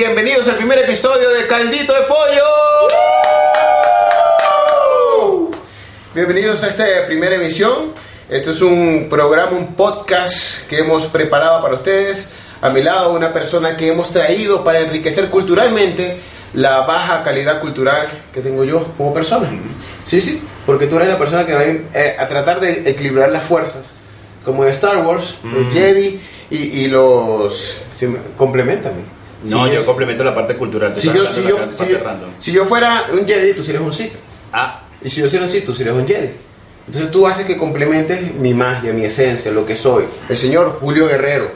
bienvenidos al primer episodio de Caldito de Pollo. Bienvenidos a esta primera emisión. Esto es un programa, un podcast que hemos preparado para ustedes. A mi lado una persona que hemos traído para enriquecer culturalmente la baja calidad cultural que tengo yo como persona. Sí, sí, porque tú eres la persona que va eh, a tratar de equilibrar las fuerzas. Como en Star Wars, los Jedi y, y los... Sí, complementan. No, yo es- complemento la parte cultural. si yo, si, yo, si, yo, si yo fuera un Jedi, tú serías un Sith. Ah, Y si yo soy un Sith, tú serías un Jedi. Entonces tú haces que complementes mi magia, mi esencia, lo que soy. El señor Julio Guerrero.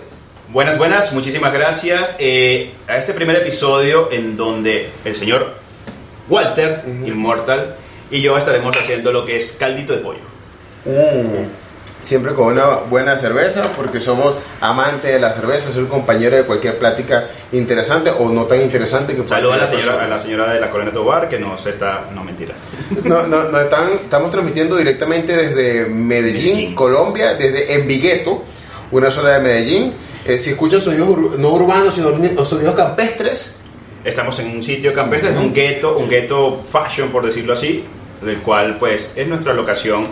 buenas, buenas, muchísimas gracias. Eh, a este primer episodio en donde el señor Walter, Immortal, y yo estaremos haciendo lo que es caldito de pollo. Siempre con una buena cerveza, porque somos amantes de la cerveza, soy compañero de cualquier plática interesante o no tan interesante que Saludos a la señora, a la señora de la Colonia Tobar que nos está... No, mentira. No, no, no, están, estamos transmitiendo directamente desde Medellín, Medellín. Colombia, desde Envigueto, una zona de Medellín. Eh, si escuchan sonidos ur- no urbanos, sino sonidos campestres, Estamos en un sitio campestre, es un gueto, un gueto fashion, por decirlo así, el cual pues es nuestra locación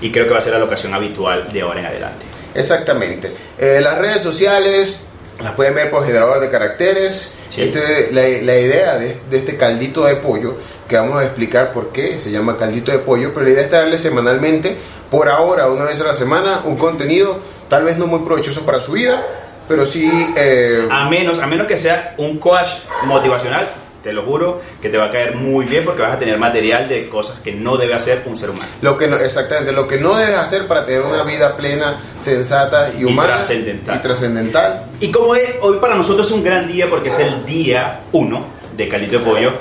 y creo que va a ser la locación habitual de ahora en adelante. Exactamente. Eh, las redes sociales las pueden ver por generador de caracteres. Sí. Este, la, la idea de, de este caldito de pollo, que vamos a explicar por qué se llama caldito de pollo, pero la idea es traerle semanalmente, por ahora, una vez a la semana, un contenido tal vez no muy provechoso para su vida, pero sí... eh, A menos, a menos que sea un coach motivacional, te lo juro, que te va a caer muy bien porque vas a tener material de cosas que no debe hacer un ser humano. Lo que no, exactamente, lo que no debes hacer para tener una vida plena, sensata y Y humana trascendental. y trascendental. Y como es, hoy para nosotros es un gran día porque es el día 1 de Caldito de Pollo,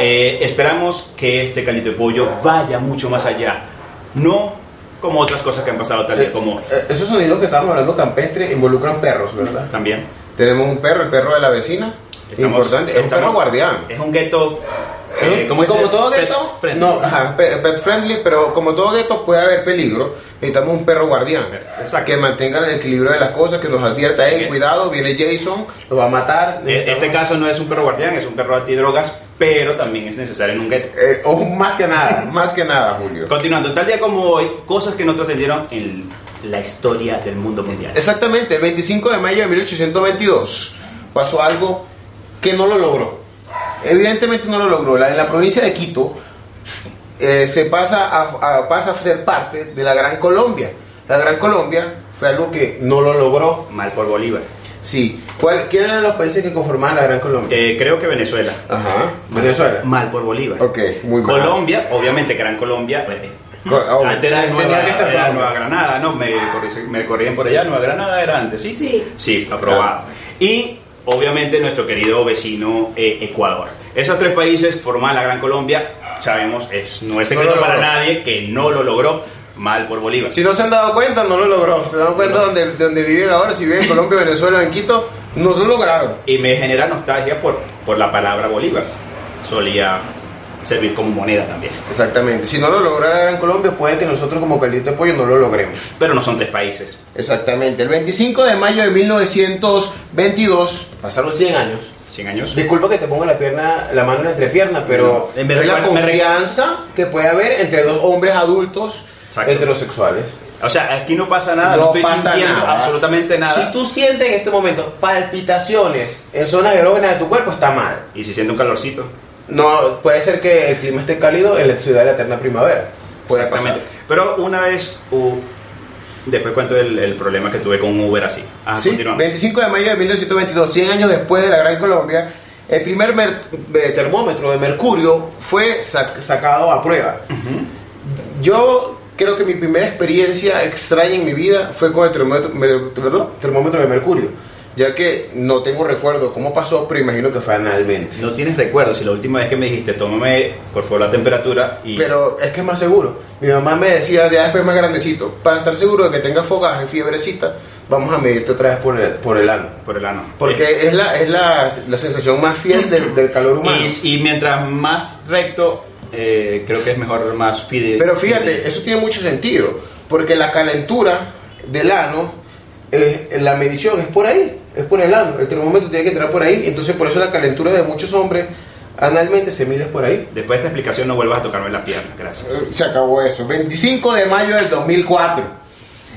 eh, esperamos que este Caldito de Pollo vaya mucho más allá. No como otras cosas que han pasado, tal vez Eh, como eh, esos sonidos que estábamos hablando campestre involucran perros, ¿verdad? también. Tenemos un perro, el perro de la vecina. Estamos- importante, es un perro guardián. Es un gueto. Eh, ¿Cómo es? como todo gueto, no, ajá, pet friendly, pero como todo gueto puede haber peligro. Necesitamos un perro guardián Exacto. que mantenga el equilibrio de las cosas, que nos advierta, hey, cuidado, viene Jason, lo va a matar. Eh, Este caso no es un perro guardián, es un perro antidrogas, pero también es necesario en un gueto. Eh, o más que nada, más que nada, Julio. Continuando, tal día como hoy, cosas que no trascendieron en la historia del mundo mundial. Exactamente, el 25 de mayo de 1822 pasó algo que no lo logró. Evidentemente no lo logró. La- en la provincia de Quito eh, se pasa a, a- pasa a ser parte de la Gran Colombia. La Gran Colombia fue algo que no lo logró. Mal por Bolívar. Sí. ¿Cuál, ¿Quién eran los países que conformaban la Gran Colombia? Eh, creo que Venezuela. Ajá. Venezuela. Mal por Bolívar. Ok, muy mal. Colombia, obviamente Gran Colombia. Co- oh, antes era tenía Nueva, que estar era. Nueva Granada, ¿no? Me, corrían por allá. Nueva Granada era antes, ¿sí? Sí. Sí, aprobado. Y obviamente nuestro querido vecino eh, Ecuador. Esos tres países forman la Gran Colombia. Sabemos, es, no es No secreto para nadie que no lo logró. Mal por Bolívar. Si no se han dado cuenta, no lo logró. Se dan cuenta donde, de donde viven ahora, si viven en Colombia, Venezuela en Quito, no lo lograron. Y me genera nostalgia por, por la palabra Bolívar. Solía servir como moneda también. Exactamente. Si no lo lograra Gran Colombia, puede que nosotros como Caldito de Pollo no lo logremos. Pero no son tres países. Exactamente. El 25 de mayo de 1922, pasaron 100 años. 100 años. Disculpa que te ponga la pierna, la mano en la entrepierna, pero No, es la confianza que puede haber entre dos hombres adultos Exacto. heterosexuales. O sea, aquí no pasa nada, no, estoy pasa sintiendo nada. absolutamente nada. Si tú sientes en este momento palpitaciones en zonas erógenas de tu cuerpo, está mal. Y si siento un calorcito. No, puede ser que el clima esté cálido en la ciudad de la eterna primavera. Puede pasar. Exactamente. Pero una vez, uh, después cuento el, el problema que tuve con un Uber así. Ah, Sí, continuamos. 25 de mayo de 1922, 100 años después de la Gran Colombia, el primer mer- eh, termómetro de mercurio fue sac- sacado a prueba. Yo creo que mi primera experiencia extraña en mi vida fue con el termómetro, termómetro de mercurio, ya que no tengo recuerdo cómo pasó, pero imagino que fue analmente. No tienes recuerdo si la última vez que me dijiste, tómame por favor la temperatura y... Pero es que es más seguro. Mi mamá me decía ya después más grandecito, para estar seguro de que tenga fogaje, fiebrecita, vamos a medirte otra vez por el, por el ano. por el ano. Porque es la, es la, la sensación más fiel del, del calor humano. Y, y mientras más recto, eh, creo que es mejor, más fide. Pero fíjate, eso tiene mucho sentido, porque la calentura del ano, eh, la medición es por ahí, es por el ano, el termómetro tiene que entrar por ahí, entonces por eso la calentura de muchos hombres analmente se mide por ahí. Después de esta explicación no vuelvas a tocarme la pierna, gracias. Eh, Se acabó eso. 25 de mayo del 2004,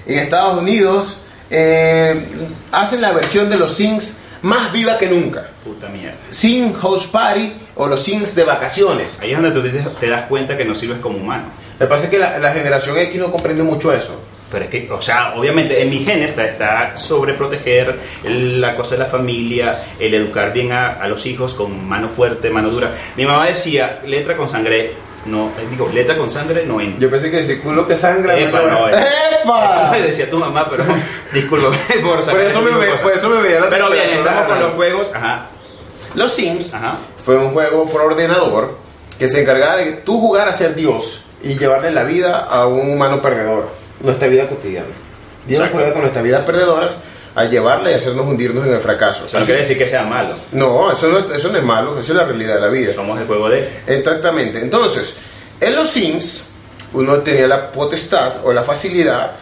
en Estados Unidos, eh, hacen la versión de los Sims más viva que nunca. Puta mierda. Sim House Party o los Sims de vacaciones. Ahí es donde tú te, te das cuenta que no sirves como humano. Me parece que la, la generación X no comprende mucho eso. Pero es que, o sea, obviamente en mi gen está, está sobre proteger el- la cosa de la familia, el educar bien a, a los hijos con mano fuerte, mano dura. Mi mamá decía, letra con sangre, no, eh, digo, letra con sangre no entra. Yo pensé que ese culo que sangra. Epa, no no, eh. ¡Epa! Eso me decía tu mamá, pero discúlpame por Por sacar eso ese me, ve- por eso me veía la Pero bien, estamos con los juegos, ajá, Los Sims ajá. fue un juego por ordenador que se encargaba de tú jugar a ser Dios y llevarle la vida a un humano perdedor, nuestra vida cotidiana. Dios Exacto. juega con nuestras vidas perdedoras a llevarla y hacernos hundirnos en el fracaso. No quiere decir que sea malo, no, eso no, eso no es malo, esa es la realidad de la vida. somos el juego de... Exactamente. Entonces, en los Sims, uno tenía la potestad o la facilidad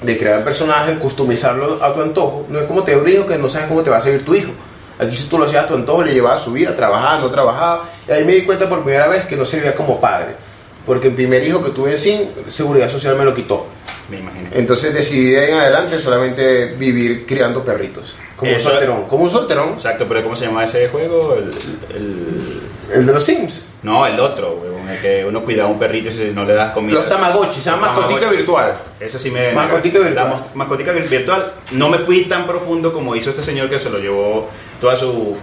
de crear personajes, customizarlo a tu antojo. No es como te hijo que no sabes cómo te va a seguir tu hijo. Aquí si tú lo hacías a tu antojo, le llevabas su vida, trabajaba, no trabajaba. Y ahí me di cuenta por primera vez que no servía como padre. Porque el primer hijo que tuve en Sim, Seguridad Social me lo quitó. Me imagino. Entonces decidí de ahí en adelante solamente vivir criando perritos. Como Eso- un solterón. Como un solterón. Exacto, pero ¿cómo se llama ese juego? El, el- El de los Sims. No, el otro, huevón, el que uno cuida a un perrito y si no le das comida. Los Tamagotchi, se llama mascotica virtual. Ese sí me... Mascotica virtual. La mascotica vir- virtual. No me fui tan profundo como hizo este señor que se lo llevó, toda su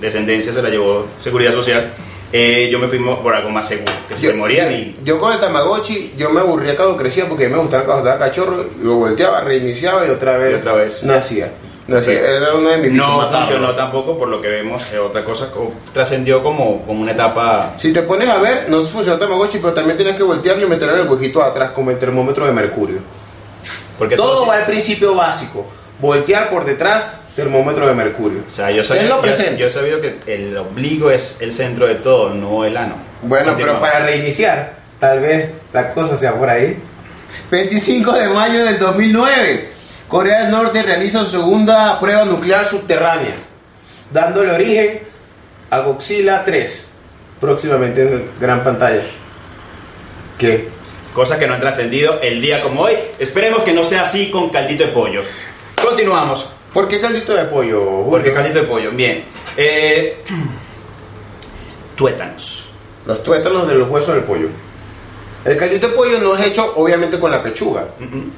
descendencia se la llevó Seguridad Social. Eh, yo me fui por algo más seguro, que se morían y... yo con el Tamagotchi, yo me aburría cuando crecía porque me gustaba cuando estaba cachorro, lo volteaba, reiniciaba y otra vez, Y otra vez. nacía. nacía. Sí. Era uno de mis No matarlo. funcionó tampoco por lo que vemos, eh, otra cosa co- trascendió como, como una etapa... Si te pones a ver, no funcionó el Tamagotchi, pero también tienes que voltearlo y meterlo en el huequito atrás como el termómetro de mercurio. Porque Todo todo- va al principio básico. Voltear por detrás, termómetro de mercurio. O sea, yo sabía, yo- presente. yo he sabido que el ombligo es el centro de todo, no el ano. Bueno, pero para reiniciar, tal vez la cosa sea por ahí. 25 de mayo del 2009, Corea del Norte realiza su segunda prueba nuclear subterránea, dándole origen a Godzilla 3, próximamente en gran pantalla. ¿Qué? Cosas que no han trascendido el día como hoy. Esperemos que no sea así con caldito de pollo. Continuamos. ¿Por qué caldito de pollo? Julio? Porque caldito de pollo. Bien. Eh, tuétanos. Los tuétanos de los huesos del pollo. El caldito de pollo no es hecho obviamente con la pechuga,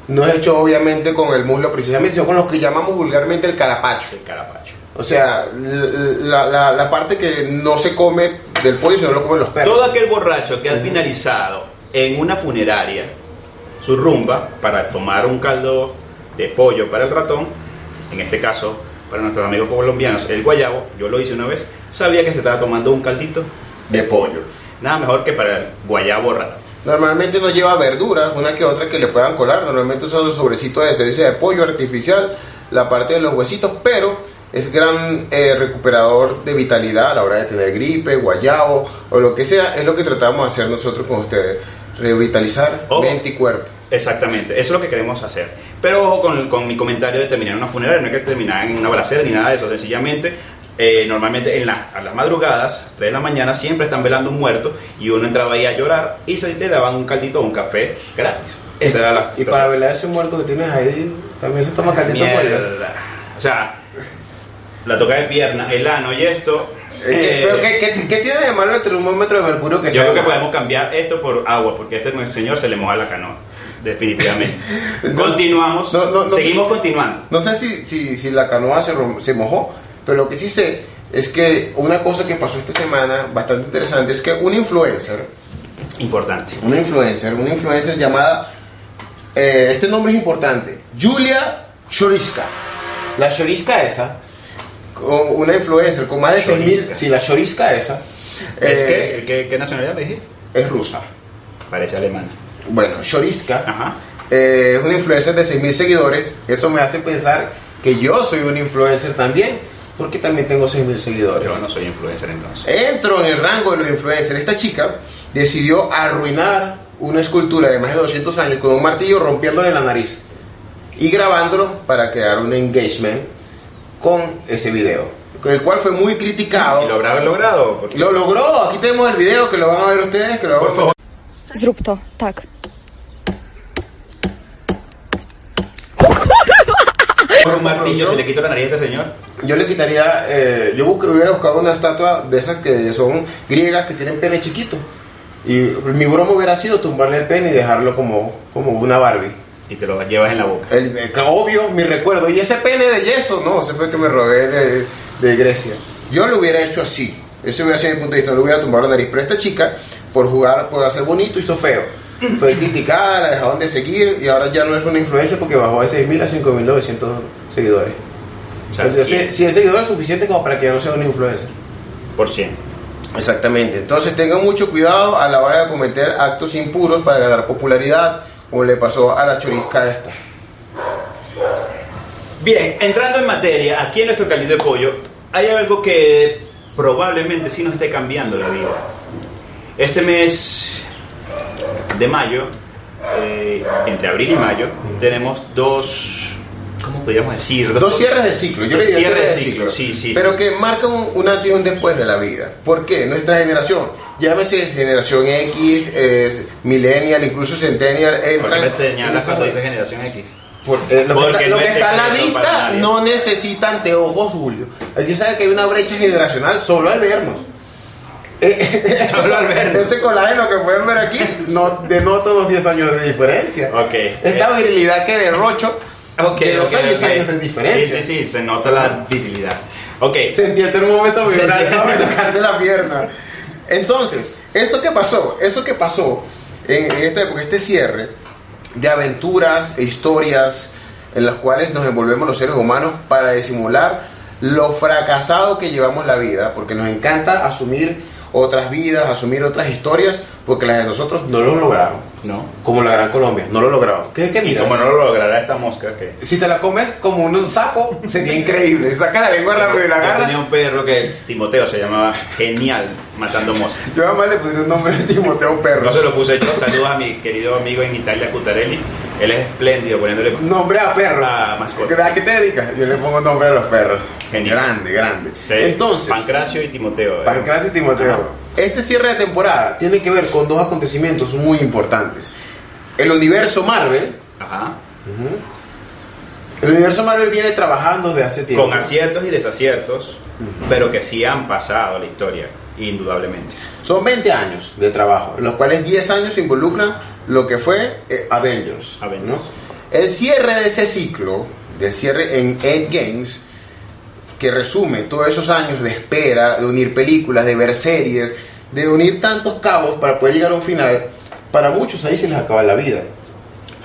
no es hecho obviamente con el muslo precisamente, sino con lo que llamamos vulgarmente el carapacho. El carapacho. O sea, la, la- la parte que no se come del pollo, sino lo comen los perros. Todo aquel borracho que ha finalizado en una funeraria su rumba para tomar un caldo de pollo para el ratón, en este caso para nuestros amigos colombianos, el guayabo, yo lo hice una vez, sabía que se estaba tomando un caldito de pollo. Nada mejor que para el guayabo ratón. Normalmente no lleva verduras, una que otra que le puedan colar. Normalmente son los sobrecitos de esencia de pollo artificial, la parte de los huesitos, pero es gran eh, recuperador de vitalidad a la hora de tener gripe, guayabo o lo que sea. Es lo que tratamos de hacer nosotros con ustedes. Revitalizar Ojo. mente y cuerpo. Exactamente, eso es lo que queremos hacer. Pero ojo con, con mi comentario de terminar en una funeraria, no hay que terminar en una balacera ni nada de eso, sencillamente, eh, normalmente en la- a las madrugadas, 3 de la mañana, siempre están velando un muerto y uno entraba ahí a llorar y se le daban un caldito o un café gratis. Esa era la Y para velar ese muerto que tienes ahí, también se toma caldito. Mierda. O sea, la toca de pierna, el ano y esto. Eh, ¿qué- pero ¿qué, qué- qué tiene de malo el termómetro de mercurio que yo sea creo que podemos cambiar esto por agua, porque a este señor se le moja la canoa. Definitivamente. Continuamos. No, no, no Seguimos continuando. No sé si, si, si la canoa se, se mojó, pero lo que sí sé es que una cosa que pasó esta semana, bastante interesante, es que un influencer, Importante. una influencer, una influencer llamada, eh, este nombre es importante, Julia Choriska. La Choriska esa, una influencer con más de 6.000, Choriska. sí, la Choriska esa, ¿Es eh, que, ¿qué, qué nacionalidad me dijiste? es rusa. Parece alemana. Bueno, Choriska Ajá. eh, es una influencer de 6.000 seguidores. Eso me hace pensar que yo soy un influencer también, porque también tengo 6.000 seguidores. Yo no soy influencer entonces. Entro en el rango de los influencers. Esta chica decidió arruinar una escultura de más de 200 años con un martillo rompiéndole la nariz y grabándolo para crear un engagement con ese video, el cual fue muy ¿Y criticado. lo habrá logrado? Lo logró, aquí tenemos el video que lo van a ver ustedes, que lo a favor. Zrób to, tak. Por un martillo se le quita la nariz a este señor. Yo le quitaría, eh, yo busque- hubiera buscado una estatua de esas que son griegas que tienen pene chiquito. Y mi broma hubiera sido tumbarle el pene y dejarlo como, como una Barbie. Y te lo llevas en la boca. El, eh, obvio, mi recuerdo. Y ese pene de yeso, no, ese fue el que me robé de, de Grecia. Yo lo hubiera hecho así. Ese hubiera sido mi punto de vista. No le hubiera tumbado la nariz. Pero esta chica, por jugar, por hacer bonito, hizo feo. Fue criticada, la dejaron de seguir y ahora ya no es una influencia porque bajó de 6.000 a 5.900 seguidores. O sea, Entonces, cien si, si el seguidor es suficiente como para que ya no sea una influencer. por cien. Exactamente. Entonces tengan mucho cuidado a la hora de cometer actos impuros para ganar popularidad, como le pasó a la chorisca esta. Bien, entrando en materia, aquí en nuestro caldito de pollo hay algo que probablemente sí nos esté cambiando la vida. Este mes de mayo, eh, entre abril y mayo, tenemos dos, ¿cómo podríamos decir? Dos cierres de ciclo, yo Dos le diría cierres cierres de ciclo, ciclo, sí, sí, pero sí. que marcan un, antes y un después de la vida. ¿Por qué? Nuestra generación, llámese generación X, es millennial, incluso centennial, ¿Por qué entran... me señalas cuando dice generación X? Por- eh, lo que Porque está, lo no que es está a la vista no necesita anteojos, Julio. Aquí sabe que hay una brecha generacional solo al vernos. Solo al vernos. Este colágeno que pueden ver aquí no denota unos 10 años de diferencia. Ok. Esta Eh, virilidad que derrocho Ok, denota ok, 10 ok. años de diferencia. Sí, sí, sí, se nota la virilidad. Ok, Sentí el termómetro acaba de tocarte la pierna. Entonces, esto que pasó, eso que pasó en, en esta época, este cierre de aventuras e historias en las cuales nos envolvemos los seres humanos para disimular lo fracasado que llevamos la vida, porque nos encanta asumir otras vidas, asumir otras historias, porque las de nosotros no lo lograron. No. Como la Gran Colombia, no lo lograron. ¿Qué, qué Y miras? como no lo logrará esta mosca, que Si te la comes como un saco, sería increíble. Saca la lengua rápido y la Yo agarra. tenía un perro que Timoteo se llamaba Genial Matando Moscas. Yo además le puse un nombre de Timoteo Perro. No se lo puse yo. Saludos a mi querido amigo en Italia, Cutarelli. Él es espléndido poniéndole. Nombre a perro. A mascota. ¿A qué te dedicas? Yo le pongo nombre a los perros. Genial. Grande, grande. Sí, Entonces, Pancracio y Timoteo. eh. Pancracio y Timoteo. Ajá. Este cierre de temporada tiene que ver con dos acontecimientos muy importantes. El universo Marvel. Ajá. El universo Marvel viene trabajando desde hace tiempo. Con aciertos y desaciertos, pero que sí han pasado a la historia, indudablemente. Son 20 años de trabajo, los cuales 10 años involucran lo que fue eh, Avengers. Avengers. ¿no? El cierre de ese ciclo, del cierre en Endgames, que resume todos esos años de espera, de unir películas, de ver series, de unir tantos cabos para poder llegar a un final, para muchos ahí se les acaba la vida.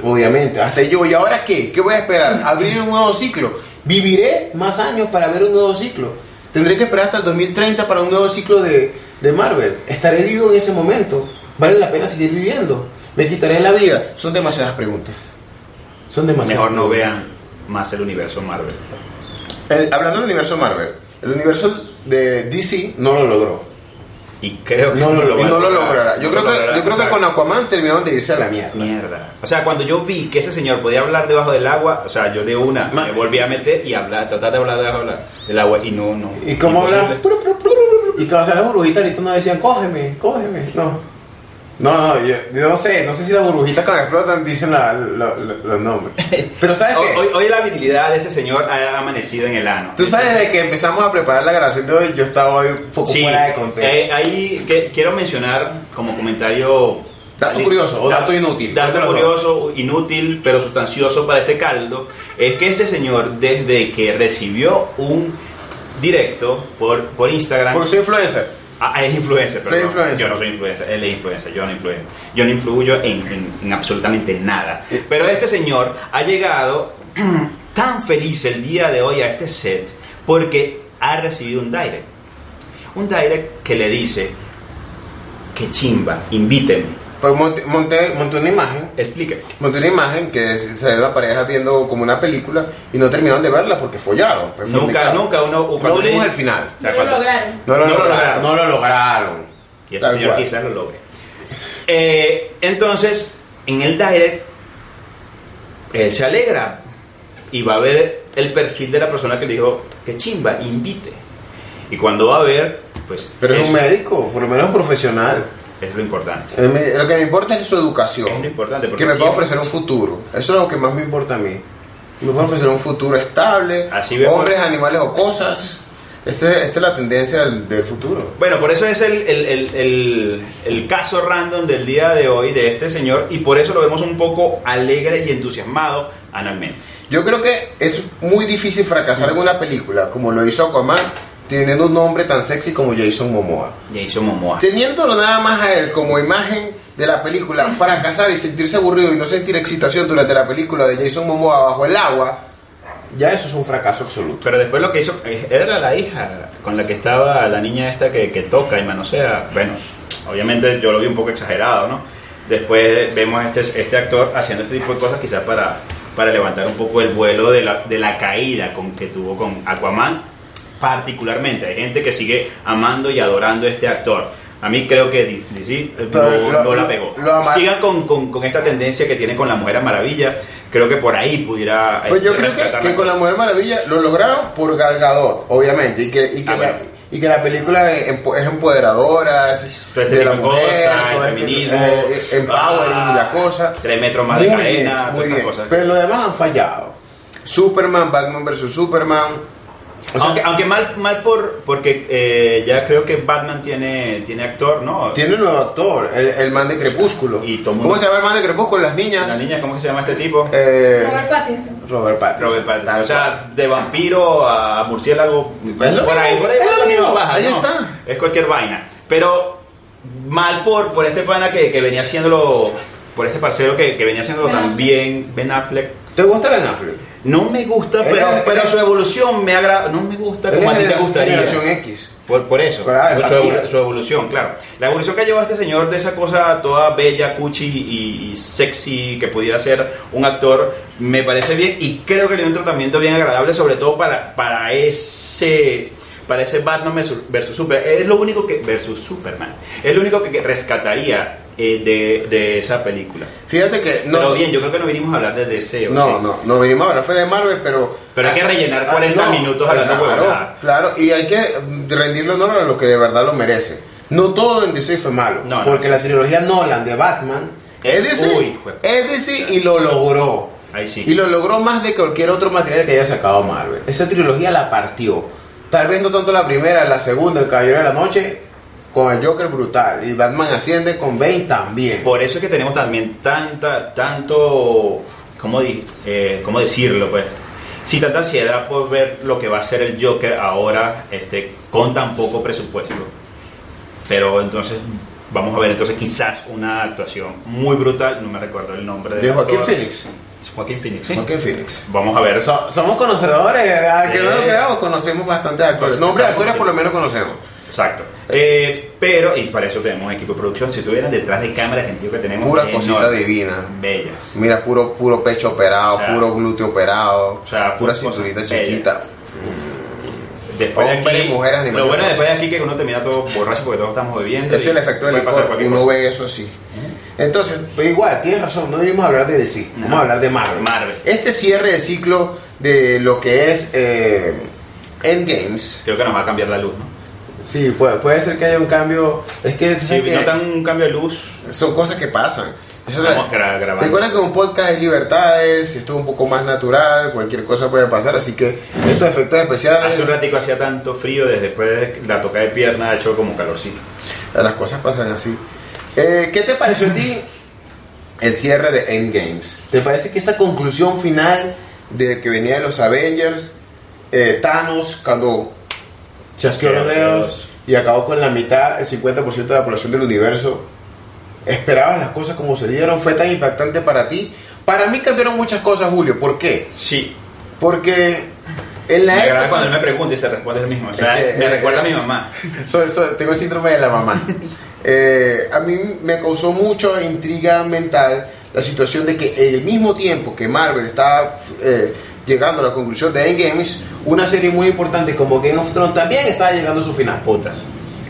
Obviamente, hasta yo. ¿Y ahora qué? ¿Qué voy a esperar? ¿Abrir un nuevo ciclo? ¿Viviré más años para ver un nuevo ciclo? ¿Tendré que esperar hasta el 2030 para un nuevo ciclo de, de Marvel? ¿Estaré vivo en ese momento? ¿Vale la pena seguir viviendo? ¿Me quitaré la vida? Son demasiadas preguntas. Son demasiadas Mejor no preguntas. vean más el universo Marvel. El- hablando del universo Marvel, el universo de DC no lo logró. Y creo que No lo, a no lo lograr. logrará. Yo No creo lo que, logrará. yo creo que con Aquaman terminaron de irse a la mierda. Mierda. O sea, cuando yo vi que ese señor podía hablar debajo del agua, o sea, yo de una me volví a meter y hablar, tratar de hablar debajo del- agua y no, no. ¿Y cómo hablan? Y cuando se las burbujitas ahorita no decían, cógeme, cógeme. No. No, no, yo, yo no sé, no sé si las burbujitas cuando explotan dicen la- la- la- los nombres. Pero ¿sabes qué? hoy- hoy la virilidad de este señor ha amanecido en el ano. Tú sabes, desde que empezamos a preparar la grabación de hoy, yo estaba hoy poco Sí, fuera de contexto. eh, ahí que, quiero mencionar como comentario... Dato curioso o dato inútil. ¿Cuál de Dato curioso, inútil, pero sustancioso para este caldo, es que este señor, desde que recibió un directo por, por Instagram. Porque soy influencer. Ah, es influencer, pero Soy no, influencer. yo no soy influencer, él es influencer, yo no influyo. Yo no influyo en, en- en absolutamente nada. Pero este señor ha llegado tan feliz el día de hoy a este set porque ha recibido un direct. Un direct que le dice, que chimba, invíteme. Pues monté, monté, monté una imagen. Explíqueme. Monté una imagen que salió una pareja viendo como una película y no terminaron de verla porque follaron. pues, Nunca, nunca uno... Lo le- vimos al final. O sea, No lo cuando- lograron. No lo, No lo lograron. lograron. No lo lograron. Y este Tal señor cual. quizás lo logre. Eh, entonces, en el direct, él se alegra y va a ver el perfil de la persona que le dijo, que chimba, invite. Y cuando va a ver, pues Pero es eso un médico, por lo menos un profesional. Es lo importante. Lo que me importa es su educación. Es lo importante, porque Que me pueda ofrecer un futuro. Eso es lo que más me importa a mí. Me puede ofrecer un futuro estable. Así. Hombres, animales o cosas. Este- esta es la tendencia del, del futuro. Bueno, por eso es el, el- el- el- caso random del día de hoy de este señor y por eso lo vemos un poco alegre y entusiasmado anualmente. Yo creo que es muy difícil fracasar en una película como lo hizo Aquaman, teniendo un nombre tan sexy como Jason Momoa. Jason Momoa. Teniéndolo nada más a él como imagen de la película, fracasar y sentirse aburrido y no sentir excitación durante la película de Jason Momoa bajo el agua, ya eso es un fracaso absoluto. Pero después lo que hizo, era la hija con la que estaba la niña esta que, que toca y manosea. Bueno, obviamente yo lo vi un poco exagerado, ¿no? Después vemos este, este actor haciendo este tipo de cosas quizás para, para levantar un poco el vuelo de la, de la caída con que tuvo con Aquaman, particularmente. Hay gente que sigue amando y adorando a este actor. A mí creo que DC eh, no, lo- no la lo- pegó. lo Sigan con, con- con esta tendencia que tiene con la Mujer Maravilla. Creo que por ahí pudiera... Pues yo eh, creo que, que con la. Mujer Maravilla lo lograron por Gal Gadot, obviamente, y que, y que, Ah, la, bueno. y que la película es empo- es empoderadora, es este de la de mujer, cosas, feminismo, eh, eh, empowering y la ah, cosa. tres metros más de Muy cadena, bien, muy bien. cosas. Pero los demás han fallado. Superman, Batman vs Superman. O sea, aunque, aunque mal, mal por porque eh, ya creo que Batman tiene, tiene actor, ¿no? tiene un nuevo actor, el, el man de Crepúsculo. Y todo ¿Cómo mundo- se llama el man de Crepúsculo? Las niñas. La niña, ¿cómo que se llama este tipo? Eh, Robert Pattinson. Robert Pattinson. Robert Pattinson. O sea, de vampiro a murciélago, Es lo por ahí, por ahí es lo mismo, baja, ahí ¿no? está. Es cualquier vaina. Pero mal por, por este pana que, que venía haciéndolo, por este parcero que, que venía haciéndolo bien, Ben Affleck. ¿Te gusta Ben Affleck? No me gusta, Él pero, es- pero es- su evolución me agrada. No me gusta como a ti te gustaría. Generación X. Por, por eso, Claro, su, evolución, claro. La evolución que ha llevado este señor de esa cosa toda bella, cuchi y, y sexy que pudiera ser un actor, me parece bien y creo que le dio un tratamiento bien agradable, sobre todo para, para ese para ese Batman versus- versus Superman. Es lo único que versus Superman. Es lo único que rescataría eh, de, de esa película. Fíjate que no. Pero bien, yo creo que no vinimos a hablar de DC. ¿o No, sí? no, no venimos a hablar fue de Marvel, pero. Pero hay que rellenar 40 minutos hablando claro, huevonadas. Claro, y hay que rendirle honor a lo que de verdad lo merece. No todo en DC fue malo, No, no. porque la trilogía Nolan de Batman es DC, Uy, es DC y lo logró. Ahí sí. Y lo logró más de cualquier otro material que haya sacado Marvel. Esa trilogía la partió. Tal vez no tanto la primera, la segunda, El Caballero de la Noche, con el Joker brutal. Y Batman asciende con Bane también. Por eso es que tenemos también tanta, tanto, ¿cómo, di- eh, cómo decirlo? Pues, sí, tanta ansiedad por ver lo que va a ser el Joker ahora este, con tan poco presupuesto. Pero entonces, vamos a ver entonces quizás una actuación muy brutal, no me recuerdo el nombre De Joaquín actor. Phoenix. Joaquín Phoenix, sí. Joaquín Phoenix. Vamos a ver. So- somos conocedores, a que no lo Eh. creamos, conocemos bastantes actores. Nombres de actores por lo menos conocemos. Exacto. Eh, pero, y para eso tenemos un equipo de producción. Si estuvieran detrás de cámara, el que tenemos. Pura cosita enorme. divina. Bellas. Mira, puro, puro pecho operado, O sea, puro glúteo operado, o sea, pura cinturita chiquita. Después de aquí, mujeres, lo bueno después de aquí que uno termina todo borracho porque todos estamos bebiendo. Es el efecto del licor, uno cosa. ve eso así. Entonces, pues igual, tienes razón, no venimos a hablar de DC, vamos a hablar de Marvel. Marvel. Este cierre de ciclo de lo que es eh, Endgames, Creo que nos va a cambiar la luz, ¿no? Sí, puede, puede ser que haya un cambio, es que, Si que notan un cambio de luz, son cosas que pasan. Eso es la- gra- grabando. Recuerden que un podcast hay libertades, esto es un poco más natural, cualquier cosa puede pasar, así que estos efectos especiales, hace un ratico hacía tanto frío, desde después de la toca de pierna ha hecho como calorcito. las cosas pasan así. Eh, ¿Qué te pareció a ti el cierre de Endgames? ¿Te parece que esa conclusión final de que venía de los Avengers, eh, Thanos, cuando chasqueó los dedos y acabó con la mitad, el 50% de la población del universo. Esperabas las cosas como se dieron, fue tan impactante para ti. Para mí cambiaron muchas cosas, Julio. ¿Por qué? Sí. Porque en la Me época... cuando él me pregunta y se responde el mismo. O sea, Es que, me eh, recuerda a eh, mi mamá. Soy- soy- tengo el síndrome de la mamá. Eh, a mí me causó mucha intriga mental la situación de que el mismo tiempo que Marvel estaba eh, llegando a la conclusión de Endgames, una serie muy importante como Game of Thrones también estaba llegando a su final. Puta.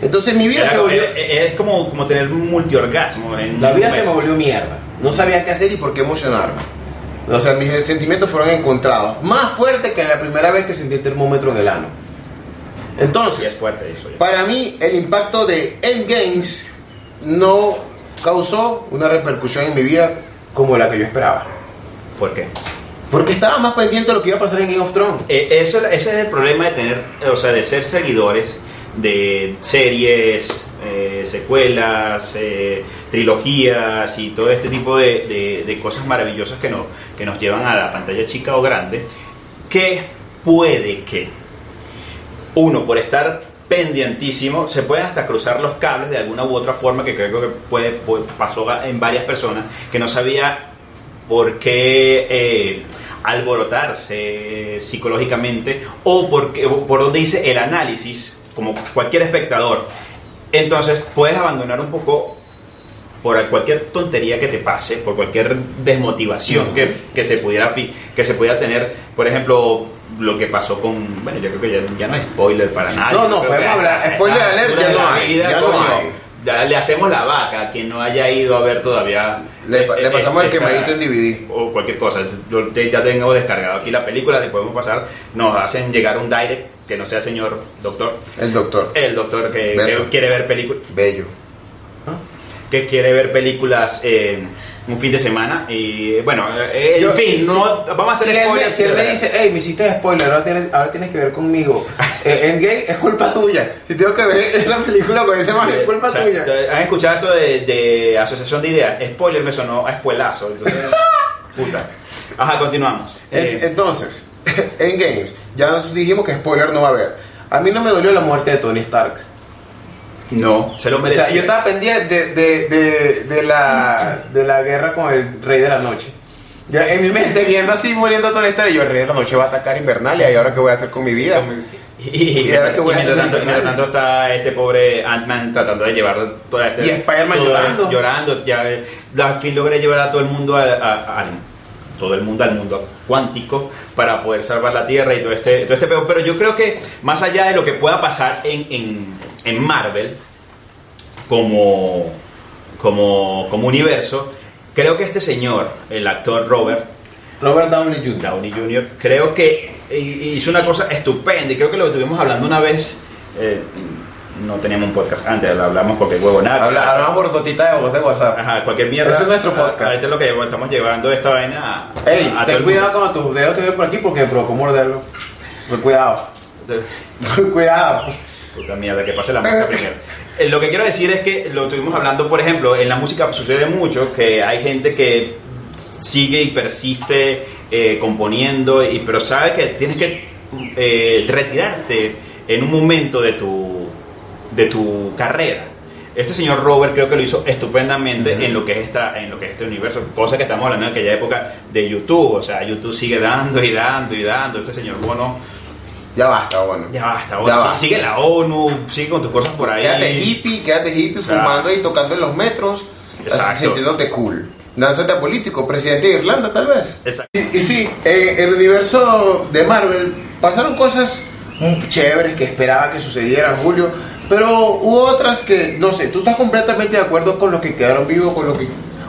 Entonces mi vida Era- se volvió... es, es como, como tener un multiorgasmo. En La vida se mes. me volvió mierda. No sabía qué hacer y por qué emocionarme. O sea, mis sentimientos fueron encontrados. Más fuerte que la primera vez que sentí el termómetro en el ano. Y Entonces, es fuerte eso. ya. para mí, el impacto de Endgames no causó una repercusión en mi vida como la que yo esperaba. ¿Por qué? Porque estaba más pendiente de lo que iba a pasar en Game of Thrones. Eh, eso, ese es el problema de tener, o sea, de ser seguidores de series, eh, secuelas, eh, trilogías y todo este tipo de, de- cosas maravillosas que nos, que nos llevan a la pantalla chica o grande, que puede que uno, por estar pendientísimo, se pueden hasta cruzar los cables de alguna u otra forma, que creo que puede, puede- pasó en varias personas, que no sabía por qué eh, alborotarse psicológicamente o por, qué- o por donde dice el análisis, como cualquier espectador. Entonces puedes abandonar un poco por cualquier tontería que te pase, por cualquier desmotivación que, que se pudiera fi- que se pudiera tener, por ejemplo, lo que pasó con, bueno, yo creo que ya, ya no es spoiler para nadie. No, no, podemos hablar. Spoiler alert, ya no hay, ya no hay. Ya le hacemos la vaca a quien no haya ido a ver todavía. Le, eh, le pasamos el esta- quemadito en DVD. o cualquier cosa. Yo ya tengo descargado aquí la película, le podemos pasar. Nos hacen llegar un direct que no sea señor doctor. El doctor. El doctor que, quiere ver películas Bello. que quiere ver películas eh, un fin de semana y bueno, eh, en Yo- fin, no vamos a hacer Si él, me, spoilers. si él me dice, hey, me hiciste spoiler, ahora tienes, ahora tienes que ver conmigo. Eh, Endgame es culpa tuya. Si tengo que ver esa película con ese man, es culpa O sea, tuya. o sea, ¿Han escuchado esto de, de asociación de ideas? Spoiler me sonó a espuelazo. Entonces, puta. Ajá, continuamos. En- Eh, Entonces, en Games, ya nos dijimos que spoiler no va a haber. A mí no me dolió la muerte de Tony Stark. No, se lo O merecía. sea, yo estaba pendiente de, de, de, de la, de la guerra con el Rey de la Noche. Ya en mi mente, viendo así muriendo Tony Stark, y yo, el Rey de la Noche va a atacar Invernalia, ¿y ahora qué voy a hacer con mi vida? Y, y- ¿Y ahora qué voy a hacer mientras, tanto, mientras está este pobre Ant-Man tratando de llevar toda este, Y Spider-Man llorando. llorando. Ya, al fin logré llevar a todo el mundo a- a- al todo el mundo al mundo cuántico para poder salvar la Tierra y todo este, todo este peor. Pero yo creo que más allá de lo que pueda pasar en, en, en Marvel como, como, como universo, creo que este señor, el actor Robert, Robert Downey Jr. Downey Jr., creo que hizo una cosa estupenda y creo que lo estuvimos hablando una vez. eh, no teníamos un podcast antes, lo hablamos porque huevo nada. Habla- Hablamos por gotita de voz de WhatsApp. Ajá, cualquier mierda. Ese es nuestro podcast. Ahorita es lo que estamos llevando esta vaina a, Ey, a ten cuidado con tus dedos que ven por aquí porque provocó morderlo. Ten cuidado. cuidado. Puta mierda, que pase la música primero. Eh, Lo que quiero decir es que lo estuvimos hablando, por ejemplo, en la música sucede mucho que hay gente que sigue y persiste eh, componiendo, y, pero sabe que tienes que eh, retirarte en un momento de tu, de tu carrera. Este señor Robert creo que lo hizo estupendamente en lo que es esta, en lo que es este universo, cosa que estamos hablando en aquella época de YouTube, o sea, YouTube sigue dando y dando y dando, este señor Bono Ya basta, bueno. ya basta, Ya bueno, sí, basta. sigue la ONU, sigue con tus cosas por ahí. Quédate hippie, quédate hippie, O sea, fumando y tocando en los metros, Exacto. sintiéndote cool. Lánzate a político, presidente de Irlanda tal vez. Exacto. Y, y sí, en el universo de Marvel pasaron cosas muy chéveres que esperaba que sucedieran, Julio, pero hubo otras que, no sé, tú estás completamente de acuerdo con los que quedaron vivos, con los que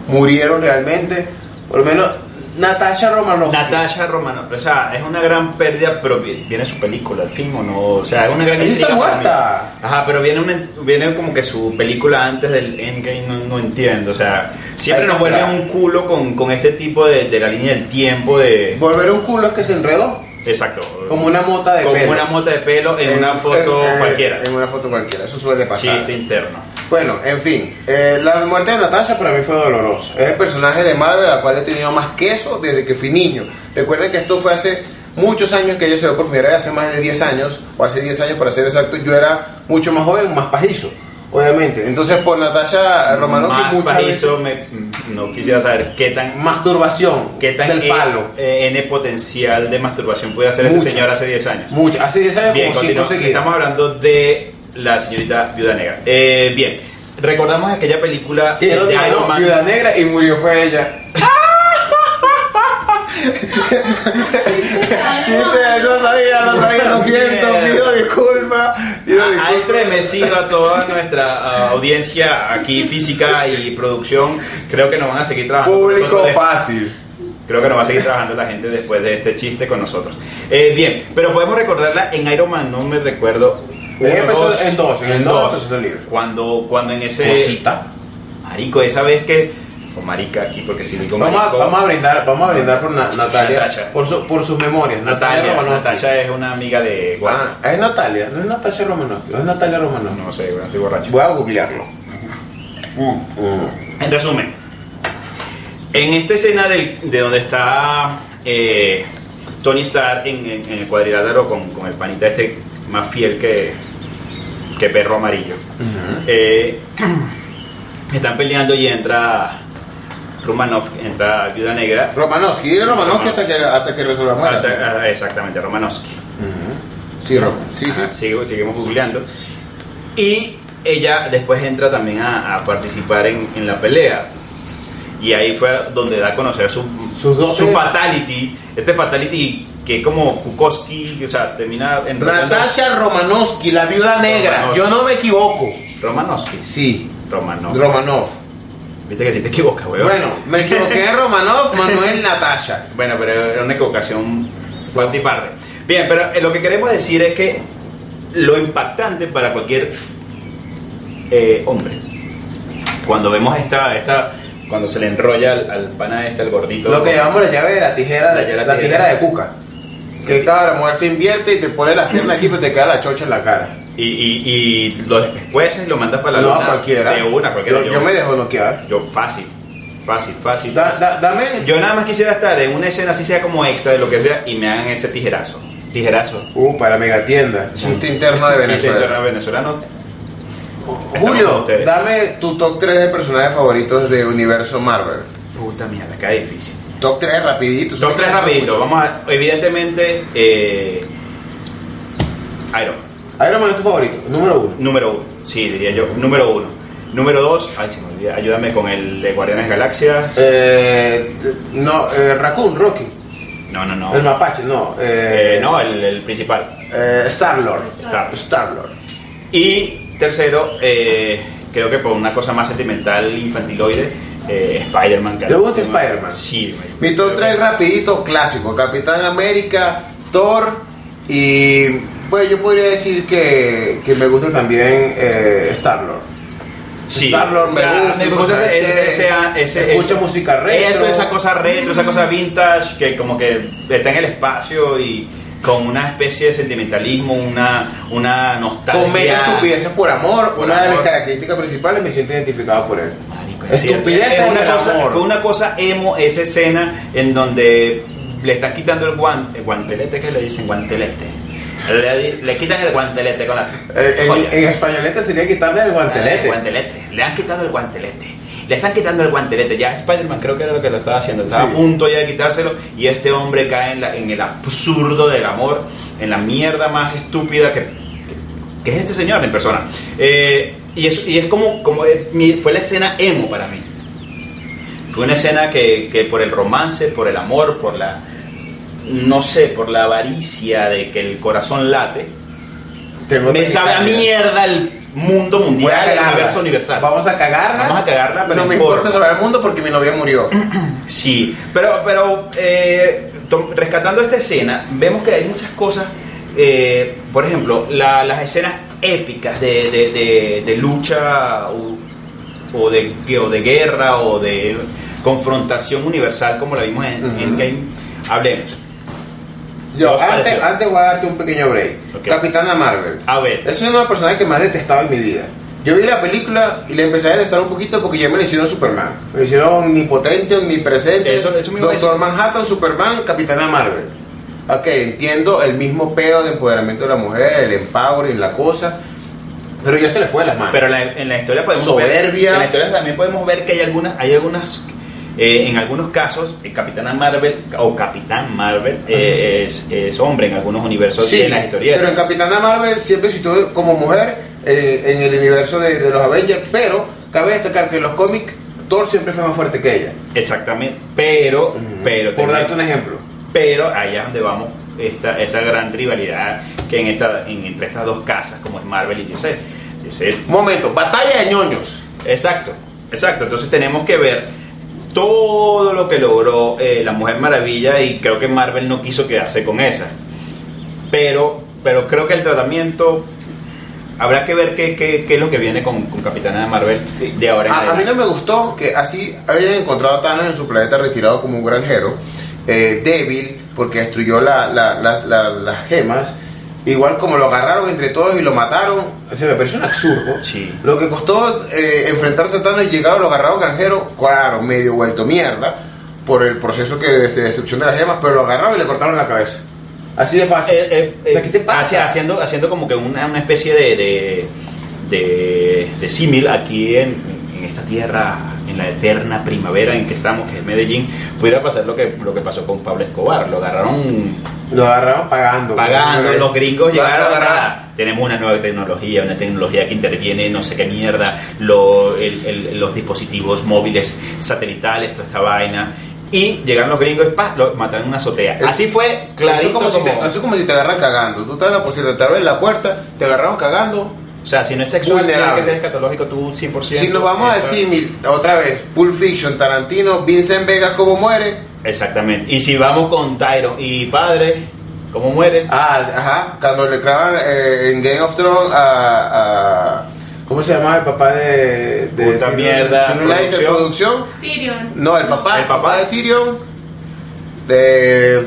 murieron realmente, por lo menos Natasha Romanoff. Natasha Romano, o sea, es una gran pérdida, pero vi- viene su película al fin o no, o sea, es una gran Ella está muerta. Ajá, pero viene una, viene como que su película antes del Endgame, no, no entiendo, o sea, siempre nos vuelve un culo con, con este tipo de, de la línea del tiempo de... Volver un culo es que se enredó, Exacto. como una mota de como pelo. una mota de pelo en, una foto en- cualquiera. En una foto cualquiera, eso suele pasar. Chiste interno. Bueno, en fin, eh, la muerte de Natasha para mí fue dolorosa. Es el personaje de Marvel al cual he tenido más queso desde que fui niño. Recuerden que esto fue hace muchos años que ella se ve por primera hace más de 10 años, o hace 10 años para ser exacto, yo era mucho más joven, más pajizo, obviamente. Entonces por Natasha Romanoff Más pajizo, me- no quisiera saber qué tan, masturbación qué tan del eh, falo. eh, N potencial de masturbación puede hacer Mucho. este señor hace 10 años. Mucho, hace 10 años Bien, como 5 continuamos. seguidos. Estamos hablando de la señorita Viuda Negra. Eh, bien, recordamos aquella película no de Iron Man. Viuda negra y murió fue ella. Chiste, no sabía, no sabía, lo siento, pido disculpas. Ha, estremecido a toda nuestra ah, audiencia aquí física y producción. Creo que nos van a seguir trabajando. Público fácil. Creo que nos va a seguir trabajando la gente después de este chiste con nosotros. Eh, bien, pero podemos recordarla en Iron Man, no me recuerdo. Uno, empezó en dos, en el dos. Cuando, cuando en ese. Cosita. Marico, esa vez que. O marica aquí, porque si digo Vamos a, vamos a brindar, vamos a brindar por Na- Natalia, por, su, por sus memorias. Natalia, Natalia. Natasha es una amiga de. Guardia. Ah, es Natalia, no es Natasha Romanoff, no es Natalia Romanoff. No sé, bueno, estoy borracho. Voy a googlearlo. En resumen, en esta escena del- de donde está eh, Tony Stark en, en- en el cuadrilátero con, con el panita este más fiel que, que perro amarillo, eh, están peleando y entra Romanov, entra Viuda Negra. Romanovsky, dile Romanovsky hasta que, hasta que resolvamos. Hasta- ah, exactamente, Romanovsky. Sí, Rom- sí, sí. Ajá, sigo- seguimos googleando. Y ella después entra también a, a participar en, en la pelea. Y ahí fue donde da a conocer su, Sus dos- su fatality. Este fatality que es como Kukoski, o sea, termina en Natasha Romanovsky, la viuda negra. Romanovsky. Yo no me equivoco. Romanovsky. Sí, Romanov. Romanov. Viste que si te equivocas, weón. Bueno, me equivoqué en Romanov, Manuel Natasha. Bueno, pero era una equivocación partiparre. Bien, pero eh, lo que queremos decir es que lo impactante para cualquier eh, hombre, cuando vemos esta, esta, cuando se le enrolla al, al pana este, al gordito. Lo que llamamos la llave de la tijera, La de, de tijera. de cuca. Que cada mujer se invierte y te pone las piernas aquí, pues te queda la chocha en la cara. Y, y, y lo después y lo mandas para la no, luna. cualquiera. De una, cualquiera. Yo, yo me dejo noquear. yo fácil, fácil, fácil. Da- da- dame. Yo nada más quisiera estar en una escena así sea como extra de lo que sea y me hagan ese tijerazo. Tijerazo. Uh, para megatienda. Chiste interno de Sí, sí, Venezuela. venezolano. Julio, dame tu top 3 de personajes favoritos de universo Marvel. Puta mierda, qué difícil. Top 3 rapidito. Top 3 rapidito. Vamos a, evidentemente, eh, Iron Man. Iron Man es tu favorito, número 1. Número uno. Sí, diría yo. Número uno. Número dos. Ay, se me olvida. Ayúdame con el de Guardianes Galaxias. Eh, no, eh, Raccoon, Rocky. no, no, no. El mapache, no. Eh, Eh, no, el, el principal. eh, Star-Lord. Star. Star-Lord. Y tercero, eh, creo que por una cosa más sentimental, infantiloide, eh, Spider-Man. ¿Te gusta Spider-Man? Sí. me- Mi top creo 3 que- rapidito, clásico. Capitán América, Thor y... Pues yo podría decir que, que me gusta también eh, Star-Lord. Sí, Star-Lord me gusta, me gusta ese, ese, ese, ese- escucha ese- música retro. Eso, esa cosa retro, esa cosa vintage que como que está en el espacio y con una especie de sentimentalismo, una, una nostalgia. Comete estupideces por amor. Por una de las amor. características principales me siento identificado por él. Marico, es una cosa, amor. Fue una cosa emo esa escena en donde le están quitando el guante, el guantelete que le dicen guantelete. Le, le quitan el guantelete con la Eh, en, en españolete sería quitarle el guantelete. el guantelete. Le han quitado el guantelete. Le están quitando el guantelete. Ya Spider-Man creo que era lo que lo estaba haciendo. Estaba Sí. a punto ya de quitárselo. Y este hombre cae en, la- en el absurdo del amor. En la mierda más estúpida que, que es este señor en persona. Eh, y, es, y es como, como eh, fue la escena emo para mí. Fue una escena que, que por el romance, por el amor, por la. No sé, por la avaricia de que el corazón late. Tengo Me sabe a mierda el mundo mundial, el universo universal. Vamos a cagarla. Vamos a cagarla, pero no me importa salvar el mundo porque mi novia murió. Sí, pero, pero eh, rescatando esta escena, vemos que hay muchas cosas, eh, por ejemplo, la- las escenas épicas de, de- de- de lucha o, o de, o de guerra o de confrontación universal como la vimos en Ujú. Endgame, hablemos. Yo, ¿Qué os antes, antes voy a darte un pequeño break. Capitana Marvel. A ver, Ese es uno de los personajes que más detestaba en mi vida. Yo vi la película y le empecé a detestar un poquito porque ya me le hicieron Superman. Me lo hicieron omnipotente, omnipresente. Eso- a Doctor. Manhattan, Superman, Capitana Marvel. ok, entiendo el mismo peo de empoderamiento de la mujer, el empowering, la cosa, pero ya se le fue de las manos. Pero la- en la historia podemos Soberbia. ver. En la historia también podemos ver que hay algunas, hay algunas, eh, en algunos casos, Capitana Marvel o Capitán Marvel eh, es, es hombre en algunos universos Sí, de las historietas. pero en Capitana Marvel siempre existió como mujer eh, en el universo de, de los Avengers, pero cabe destacar que en los cómics Thor siempre fue más fuerte que ella. Exactamente. Pero, pero Por darte un ejemplo. Pero allá es donde vamos esta, esta gran rivalidad que en esta, en- entre estas dos casas, como es Marvel y DC. DC Un momento, batalla de ñoños. Exacto, exacto. Entonces tenemos que ver todo lo que logró eh, la Mujer Maravilla y creo que Marvel no quiso quedarse con esa. Pero, pero creo que el tratamiento habrá que ver qué, qué- qué es lo que viene con, con Capitana de Marvel de ahora en A, a mí no me gustó que así hayan encontrado a Thanos en su planeta retirado como un granjero, eh, débil, porque destruyó la- la- las- la- las gemas. Igual como lo agarraron entre todos y lo mataron, se me pareció un absurdo. Sí. Lo que costó eh, enfrentarse a Thanos y llegar, lo agarraron granjero, claro, medio vuelto mierda por el proceso que de, de destrucción de las gemas, pero lo agarraron y le cortaron la cabeza. Así de fácil. Eh, eh, o sea, eh, ¿qué te pasa? haciendo, haciendo como que una, una especie de, de, de, de símil aquí en, en esta tierra, en la eterna primavera en que estamos, que es Medellín, pudiera pasar lo que, lo que pasó con Pablo Escobar. Lo agarraron Lo agarraron pagando. pagando, los gringos llegaron a tenemos una nueva tecnología, una tecnología que interviene no sé qué mierda, lo- el- el- los dispositivos móviles satelitales, toda esta vaina. Y llegaron los gringos y pa, lo mataron en una azotea. Así fue, Eso clarito es como, si te, como- eso es como si te agarran cagando. Tú estás en la te abren la puerta, te agarraron cagando. O sea, si no es sexual, tiene que ser escatológico tú 100%. Si nos vamos a decir otra vez, Pulp Fiction, Tarantino, Vincent Vegas, ¿cómo muere? Exactamente. Y si vamos con Tyron y padre, ¿cómo muere? Ah, ajá, cuando le clavan eh, en Game of Thrones a, a- ¿Cómo se llama el papá de. de Puta Tyrion- mierda, Tyrion producción? Tyrion. No, el papá, El papá. de Tyrion. De.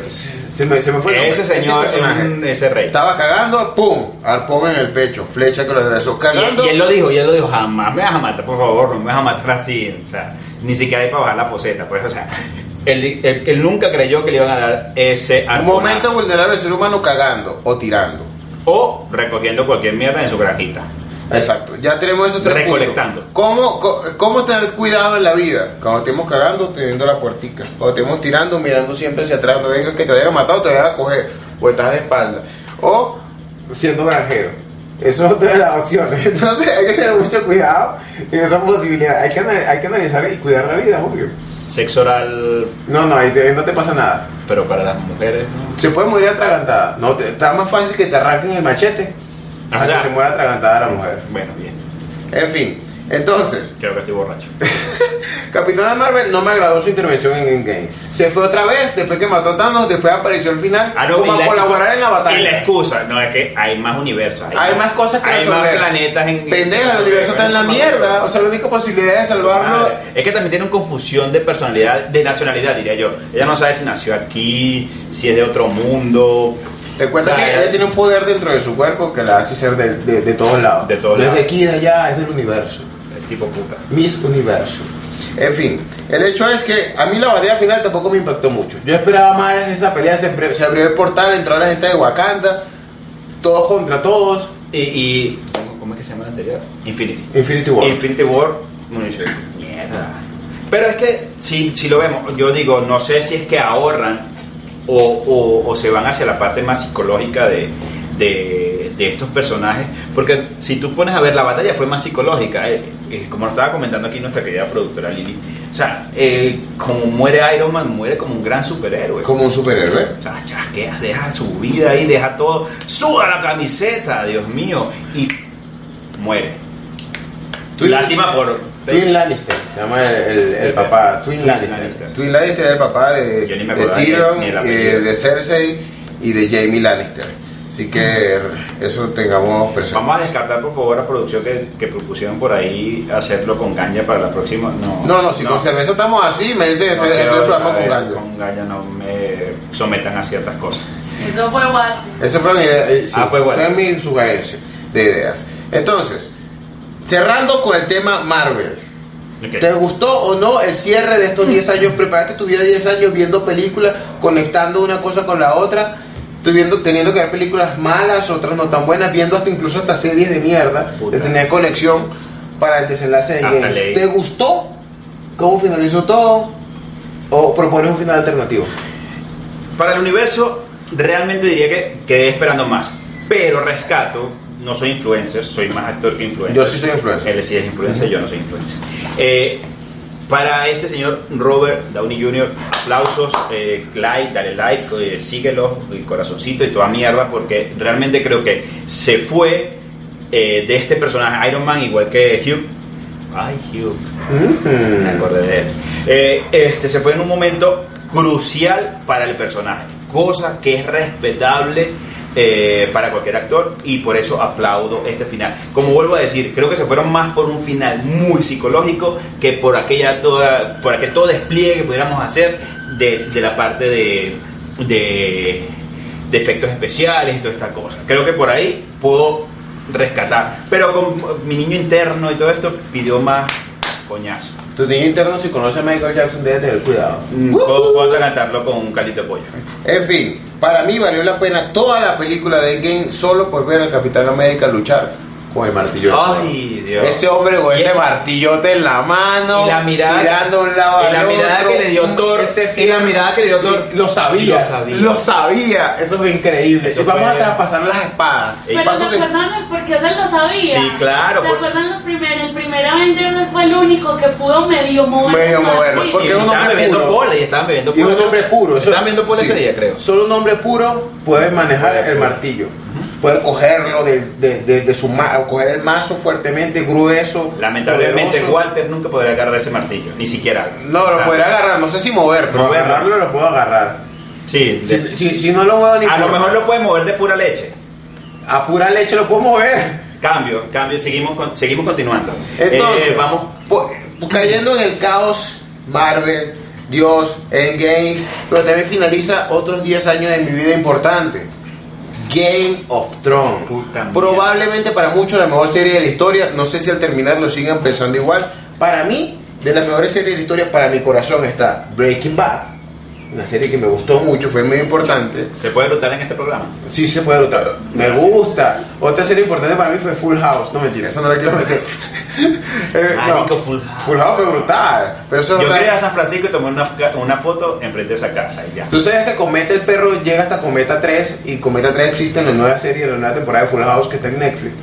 Se me, se me fue el ese señor, un- ese rey. Estaba cagando, ¡pum! Arpón en el pecho, flecha que lo atravesó. Y, Cagando. y él lo dijo, y él lo dijo, jamás me vas a matar, por favor, no me vas a matar así. O sea, ni siquiera hay para bajar la poseta, pues, o sea, él, él- él nunca creyó que le iban a dar ese Un arponazo. momento vulnerable del ser humano cagando o tirando. O recogiendo cualquier mierda en su granjita. Exacto, ya tenemos esos tres Recolectando. puntos. ¿Cómo, ¿Cómo tener cuidado en la vida? Cuando estemos cagando, teniendo la puertica. Cuando estemos tirando, mirando siempre hacia atrás. No venga que te vayan a matar o te vayan a coger. O estás de espalda. O siendo granjero. Eso es otra de las opciones. Entonces hay que tener mucho cuidado en esa posibilidad. Hay que, hay que analizar y cuidar la vida, Julio. Sexo oral, No, no, ahí te- no te pasa nada. pero para las mujeres, ¿no? Se puede morir atragantada. No, te- está más fácil que te arranquen el machete. Ah, ya. se muera atragantada la mujer. Bueno, bien, En fin, entonces, creo que estoy borracho. Capitana Marvel no me agradó su intervención en Endgame. Se fue otra vez, después que mató a Thanos, después apareció al final Ah, no, como a la- colaborar en la batalla. Y la excusa, no, es que hay más universos. Hay más cosas que Hay más planetas en. Pendeja, el universo está en la mierda. O sea, la única posibilidad de salvarlo. Madre. Es que también tiene una confusión de personalidad, de nacionalidad, diría yo. Ella no sabe si nació aquí, si es de otro mundo. Recuerda O sea, que ella tiene un poder dentro de su cuerpo que la hace ser de, de- de todos lados. De todos Desde lados. aquí y de allá es del universo. Es tipo puta. Miss Universo. En fin, el hecho es que a mí la batalla final tampoco me impactó mucho. Yo esperaba más esa pelea, se, se abrió el portal, entró la gente de Wakanda, todos contra todos. Y, y ¿cómo, es que se llama el anterior? Infinity. Infinity War. Infinity War, mierda. Pero es que, si, si lo vemos, yo digo, no sé si es que ahorran o, o- o se van hacia la parte más psicológica de, de, de estos personajes. Porque si tú pones a ver, la batalla fue más psicológica. eh, eh, como lo estaba comentando aquí nuestra querida productora Lili. O sea, eh, como muere Iron Man, muere como un gran superhéroe. Como un superhéroe. O sea, chasquea, deja su vida ahí, deja todo, suda la camiseta, Dios mío, y muere. Lástima por... Twin Lannister, se llama el, el- el papá, Twin Twin Lannister. Lannister. Twin Lannister es el papá de, de Tyrion, eh, de Cersei y de Jamie Lannister. Así que eso tengamos presente. Vamos a descartar por favor la producción que, que propusieron por ahí hacerlo con Ganja para la próxima. No, No, no, si con cerveza estamos así, me dice que no es el programa con gallo. con Ganja no me sometan a ciertas cosas. Eso fue what? Esa fue mi idea. eh, sí, Ah, fue bueno. mi sugerencia de ideas. Entonces, cerrando con el tema Marvel. Ok. ¿Te gustó o no el cierre de estos 10 años? Preparaste tu vida 10 años viendo películas, conectando una cosa con la otra. Estoy viendo, teniendo que ver películas malas, otras no tan buenas, viendo hasta incluso hasta series de mierda, Puta. de tener conexión para el desenlace de Games. ¿Te gustó cómo finalizó todo? ¿O propones un final alternativo? Para el universo, realmente diría que quedé esperando más. Pero rescato, no soy influencer, soy más actor que influencer. Yo sí soy influencer. Él sí es influencer, yo no soy influencer. Eh, para este señor Robert Downey Jr., aplausos, eh, like, dale like, eh, síguelo, y corazoncito y toda mierda, porque realmente creo que se fue eh, de este personaje Iron Man igual que Hugh. Ay, Hugh. Me acordé de él. Este se fue en un momento crucial para el personaje, cosa que es respetable eh, para cualquier actor y por eso aplaudo este final. Como vuelvo a decir, creo que se fueron más por un final muy psicológico que por aquella toda, por aquel todo despliegue que pudiéramos hacer de, la parte de, de, de efectos especiales y toda esta cosa. Creo que por ahí puedo rescatar, pero con mi niño interno y todo esto pidió más coñazo. Tu niño interno, si conoce a Michael Jackson, debe tener cuidado. Puedo, puedo cantarlo con un caldito de pollo. En fin, para mí valió la pena toda la película de Endgame solo por ver al Capitán América luchar con el martillo. Ay, Dios. Ese hombre con Y- ese martillote en la mano, y la mirada, mirando a un lado y al la mirada otro, que le dio Thor, ese y la mirada que le dio Thor, y lo sabía, lo sabía. lo sabía, eso fue increíble. Eso y vamos fue- a traspasar las espadas. Y Pero ¿se de- acuerdan el por qué se lo sabía? Sí, claro, ¿Se por- acuerdan los primeros? El primer Avengers él fue el único que pudo medio mover. Medio moverlo, porque y es un estaban hombre bebiendo puro. pola y estaban bebiendo Y es pola. un hombre puro. eso- Estaban bebiendo pola sí. ese día, creo. Solo un hombre puro puede manejar el martillo. Puede cogerlo de, de, de- de su ma- coger el mazo fuertemente, grueso. Lamentablemente poderoso. Walter nunca podrá agarrar ese martillo, ni siquiera. No, O lo podría agarrar, no sé si mover, pero Moverlo. agarrarlo lo puedo agarrar. Sí, de- Si, si- si no lo muevo ni a lo mejor lo puede mover de pura leche. A pura leche lo puedo mover. Cambio, cambio, seguimos, con- seguimos continuando. Entonces, Eh, vamos. po- cayendo en el caos Marvel, Dios, Endgames, pero también finaliza otros 10 años de mi vida importante. Game of Thrones. Puta. Probablemente para muchos la mejor serie de la historia. No sé si al terminar lo sigan pensando igual. Para mí, de las mejores series de la historia, para mi corazón está Breaking Bad. Una serie que me gustó mucho, fue muy importante. ¿Se puede lutar en este programa? Sí se puede notar. Me Gracias. gusta. Otra serie importante para mí fue Full House. No mentira, eso no la quiero meter. Eh, Marico, no. Full House. Full House fue brutal. Pero eso no Yo quería a San Francisco y tomé una, una foto enfrente de esa casa y ya. Tú sabes que Cometa el perro llega hasta Cometa 3 y Cometa 3 existe en la nueva serie, en la nueva temporada de Full House que está en Netflix.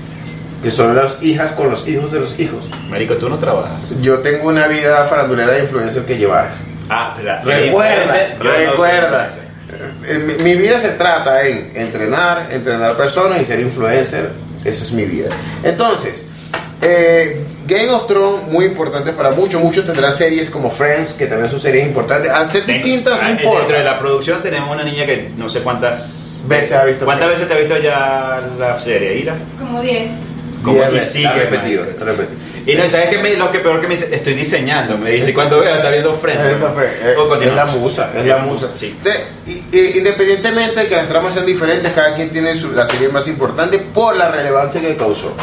Que son las hijas con los hijos de los hijos. Marico, tú no trabajas. Yo tengo una vida farandulera de influencer que llevar. Ah. Recuerda, recuerda. Eh, Mi, mi vida se trata en entrenar, entrenar personas y ser influencer. Eso es mi vida. Entonces, eh, Game of Thrones, muy importante para muchos. Muchos tendrán series como Friends, que también son series importantes. Al ser distintas, no Ah, importa. Dentro de la producción tenemos una niña que no sé cuántas Veces ha visto ¿Cuántas veces te ha visto ya la serie, Ira? Como 10. Como Diez y veces, sigue, repetido, repetido. Y no, ¿sabes qué me, lo que peor que me dice? Estoy diseñando, me dice cuando vea, está viendo Friends. Es la, fe- eh, es la musa, es la musa. Sí. Y- y- independientemente de que las tramas sean diferentes, cada quien tiene su- la serie más importante por la relevancia que causó.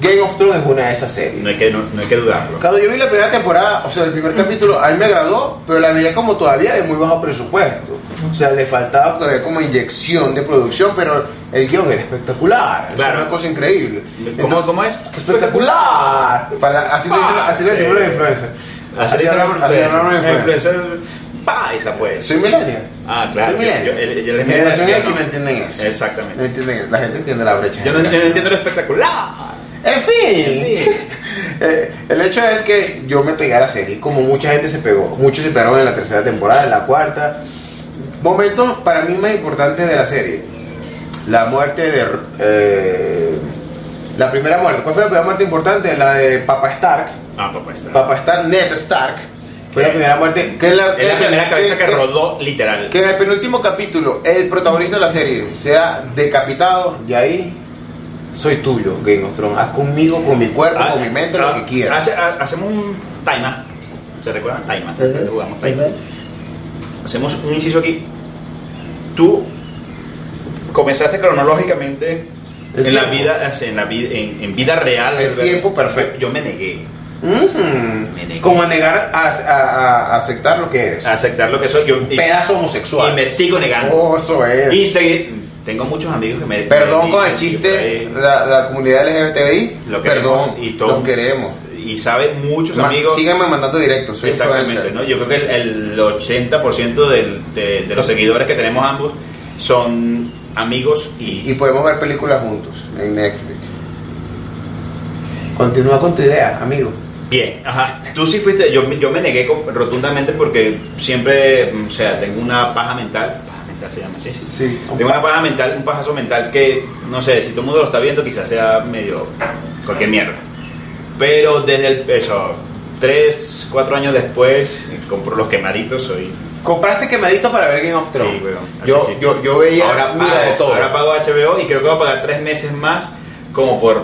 Game of Thrones es una de esas series. No hay que, no, no hay que dudarlo. Cuando yo vi la primera temporada, o sea, el primer capítulo, a mí me agradó, pero la veía como todavía de muy bajo presupuesto. O sea, le faltaba todavía como inyección de producción, pero el guion era espectacular. Es Claro. una cosa increíble. ¿Cómo, Entonces, ¿Cómo es? Espectacular. Para, así lo dicen, así sí. los influencers. Así la así hablan los influencers. Pa, esa pues. Soy millennial. Ah, claro. Soy millennial. Es Generación X no no. entienden eso. No Exactamente. entienden, la gente entiende la brecha. Yo no, yo no entiendo lo espectacular. En fin. En fin. Eh, el hecho es que yo me pegué a la serie, como mucha gente se pegó. Muchos se pegaron en la tercera temporada, en la cuarta. Momentos para mí más importantes de la serie. La muerte de... eh, la primera muerte. ¿Cuál fue la primera muerte importante? La de Papa Stark. Ah, papá está. Papa Stark, Ned Stark. Fue la primera muerte. Que es la, Es la primera cabeza que que- rodó literal. Que en el penúltimo capítulo el protagonista de la serie sea decapitado y ahí soy tuyo, Game of Thrones. Haz conmigo, con mi cuerpo, Ah, con mi mente, ah, lo que quieras. hace- ha- hacemos un timer. ¿Se recuerdan? Timer. Jugamos timer. Hacemos un inciso aquí. Tú comenzaste cronológicamente en la vida, en la vida, en, en vida real. El tiempo perfecto. Yo me negué. Como a negar a, a- a aceptar lo que eres. a aceptar lo que soy. Yo, y, Pedazo homosexual. y me sigo negando. Oh, eso es. Y seguí. tengo muchos amigos que me. Perdón me con el dicen chiste, la, la comunidad LGBTI. Lo queremos Perdón, y los queremos. Y saben muchos Ma- amigos. Síganme mandando directos, soy Exactamente. ¿no? Yo creo que el, el 80% del- de, de los seguidores que tenemos ambos son amigos y, Y podemos ver películas juntos en Netflix. Continúa con tu idea, amigo. Bien, ajá. Tú sí fuiste, yo, yo me negué con- rotundamente porque siempre, o sea, tengo una paja mental, paja mental se llama así, sí. Sí, un Tengo una paja mental, un pajazo mental que, no sé, si todo el mundo lo está viendo quizás sea medio cualquier mierda. Pero desde el, eso, tres, cuatro años después, compro los quemaditos, soy... Compraste quemadito para ver Game of Thrones. Sí, al yo, yo, yo veía, ahora mira pago, de todo. Ahora pago HBO y creo que voy a pagar tres meses más como por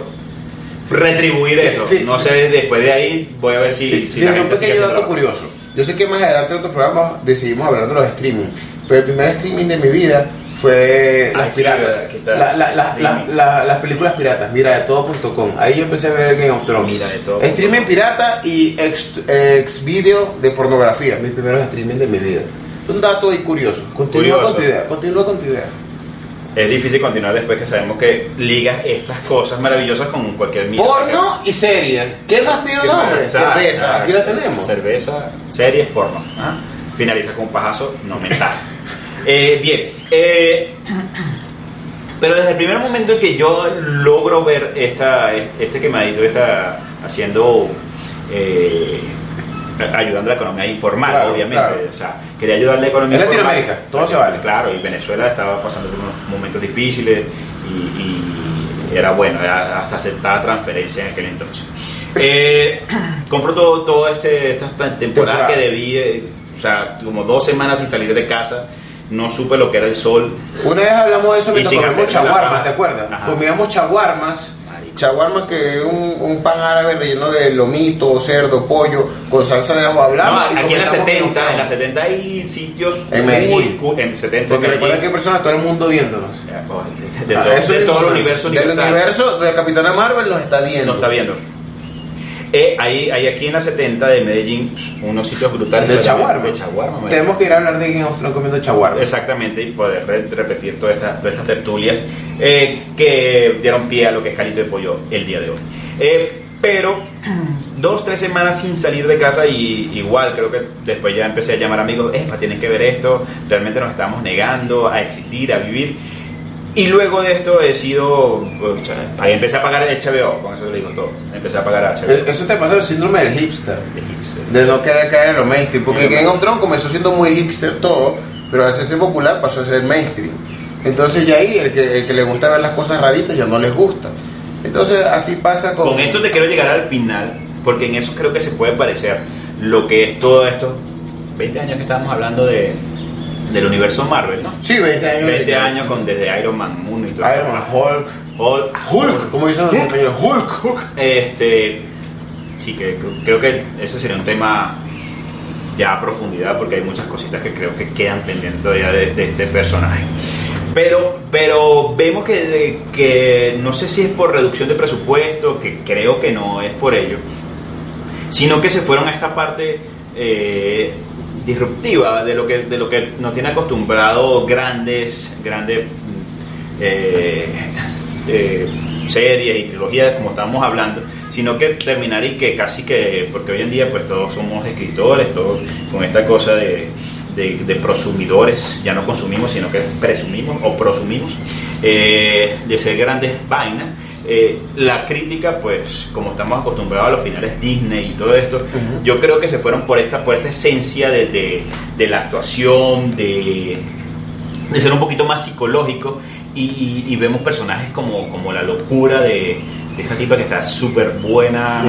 retribuir eso. Sí. No sé, después de ahí voy a ver si, Sí, si la un gente sigue pequeño dato curioso. Yo sé que más adelante en otros programas decidimos hablar de los streaming, pero el primer streaming de mi vida fue Ay, las piratas. la- las películas piratas, mira de todo.com. Ahí yo empecé a ver Game of Thrones. Mira de todo. Streaming pirata y ex, ex video de pornografía, mis primeros streaming de mi vida. Un dato ahí curioso. Continúa Curioso. con tu idea, continúa con tu idea. Es difícil continuar después que sabemos que ligas estas cosas maravillosas con cualquier mierda. Porno y series. ¿Qué más pido. Está, Cerveza, aquí la tenemos. Cerveza, series, porno. Ajá. Finaliza con un pajazo no mental. Eh, bien. eh, pero desde el primer momento en que yo logro ver esta, este quemadito, está haciendo. eh, ayudando a la economía informal, Claro, obviamente. claro. O sea, quería ayudar a la economía En informal. Latinoamérica, todo se vale. Claro, y Venezuela estaba pasando por unos momentos difíciles y, y era bueno, era hasta aceptada transferencia en aquel entonces. Eh, compro todo, todo este, temporadas Temporada. que debí, eh, o sea, como dos semanas sin salir de casa, no supe lo que era el sol. Una vez hablamos de eso mientras comíamos chaguarmas. ¿te acuerdas? Ajá. Comíamos chaguarmas. Chaguarmas que es un, un pan árabe relleno de lomito, cerdo, pollo, con salsa de ajo hablado. No, aquí en la 70, en la 70 hay sitios En Medellín. en 70 Porque en recuerda Medellín. que hay personas de todo el mundo viéndonos. Pues, de, Ah, todo, eso de es todo el universo Del universal. universo del Capitana Marvel nos está viendo. No está viendo. Eh, hay, hay aquí en la 70 de Medellín unos sitios brutales De chaguarma. De chaguarma. Tenemos que ir a hablar de Game of Thrones comiendo chaguarmas. Exactamente, y poder re- repetir todas estas, todas estas tertulias eh, que dieron pie a lo que es Calito de Pollo el día de hoy. Eh, pero dos, tres semanas sin salir de casa y igual creo que después ya empecé a llamar amigos, Epa, tienen que ver esto, realmente nos estamos negando a existir, a vivir. Y luego de esto he sido, pucha, ahí empecé a pagar el HBO, con eso le digo todo, empecé a pagar HBO. Eh, Eso te pasa el síndrome del hipster. de hipster. De no querer caer en lo mainstream. Porque lo Game of Thrones comenzó siendo muy hipster todo, pero al hacerse popular pasó a ser mainstream. Entonces ya ahí el que, el que le gusta ver las cosas raritas ya no les gusta. Entonces así pasa con... Con esto te quiero llegar al final, porque en eso creo que se puede parecer lo que es todo esto. 20 años que estábamos hablando de, del universo Marvel, ¿no? Sí, 20 años. 20 años con desde Iron Man 1 y todo. Iron Man, Hulk. Hulk. Hulk, como dicen los españoles, Hulk. Hulk. Este, sí, que creo, que ese sería un tema ya a profundidad, porque hay muchas cositas que creo que quedan pendientes todavía de, de este personaje. Pero, pero vemos que, de- que no sé si es por reducción de presupuesto, que creo que no es por ello, sino que se fueron a esta parte eh, disruptiva de lo que de lo que nos tiene acostumbrado grandes grandes mm, eh, eh, series y trilogías como estábamos hablando sino que terminar y que casi que porque hoy en día pues todos somos escritores todos con esta cosa de de, prosumidores, ya no consumimos, sino que presumimos o prosumimos, eh, de ser grandes vainas. Eh, la crítica, pues, como estamos acostumbrados a los finales Disney y todo esto, yo creo que se fueron por esta, por esta esencia de, de- de la actuación, de, de ser un poquito más psicológico y, y- y vemos personajes como, como la locura de, de esta tipa que está súper buena.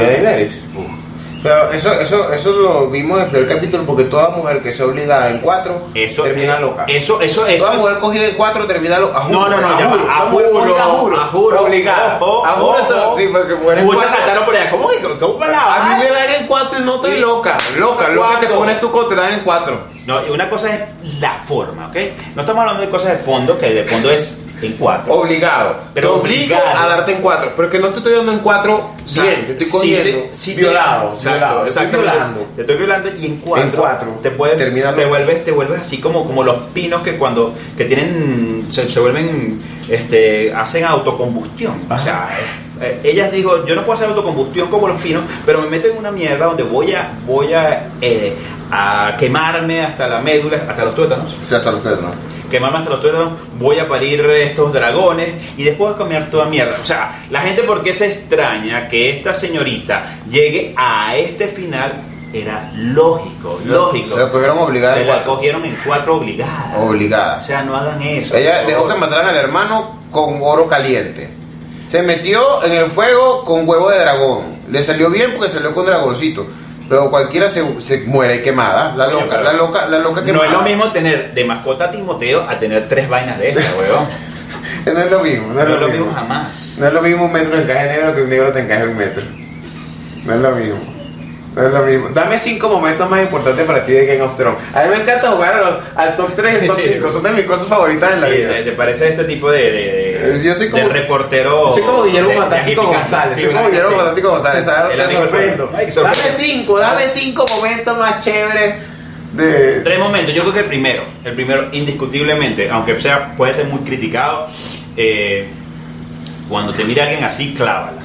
Pero eso, eso, eso lo vimos en el primer capítulo porque toda mujer que sea obligada en cuatro Eso, termina loca. Eso, eso, eso. toda mujer cogida en cuatro termina loca. No, no, no, ya va, a juro, a juro. Obligada. Ojo, a juro, sí, porque mujeres Muchas saltaron por allá. ¿Cómo que cómo la A mí me dan en cuatro y no estoy loca. Loca, loca te pones con te dan en cuatro. No, y una cosa es la forma, ¿ok? No estamos hablando de cosas de fondo, que de fondo es en cuatro. Obligado. Pero te obligo obligado. a darte en cuatro. Pero que no te estoy dando en cuatro sea, bien, te estoy si cogiendo, te- si te- violado, exacto, violado, te estoy exacto, violando. Te estoy violando y en cuatro, En cuatro, te, puedes- te vuelves, te vuelves así como, como los pinos que cuando que tienen se, se vuelven este hacen autocombustión. O Ajá. sea, eh, eh, ellas dijo, yo no puedo hacer autocombustión como los pinos, pero me meto en una mierda donde voy a voy a, eh, a quemarme hasta la médula, hasta los tuétanos O sea, hasta los ¿no? Quemarme hasta los tuétanos, voy a parir estos dragones y después a comer toda mierda. O sea, la gente por qué se extraña que esta señorita llegue a este final era lógico, lógico. se la cogieron obligada Se la cogieron en cuatro obligadas. Obligada. O sea, no hagan eso. Ella dejó que mataran al hermano con oro caliente. Se metió en el fuego con huevo de dragón. Le salió bien porque salió con dragoncito. Pero cualquiera se, se muere quemada. La loca, la loca, la loca No quemada. es lo mismo tener de mascota a Timoteo a tener tres vainas de estas, weón. No es lo mismo. No es No lo, es lo mismo. mismo jamás. No es lo mismo un metro de encaje negro que un negro te encaje un metro. No es lo mismo. No es lo mismo. Dame cinco momentos más importantes para ti de Game of Thrones. A mí me encanta jugar a los- al top 3 y top Sí. 5. Son de mis cosas favoritas en la vida. ¿te, te parece este tipo de, de, de- yo soy como- de reportero? Soy como Guillermo Agipicán? González. Sí, soy como ¿verdad que Guillermo sí? Fantástico González. Te del sorprendo. Dame cinco, dame cinco momentos más chéveres de. Tres momentos, yo creo que el primero, el primero indiscutiblemente, aunque sea puede ser muy criticado, eh, cuando te mira alguien así, clávala.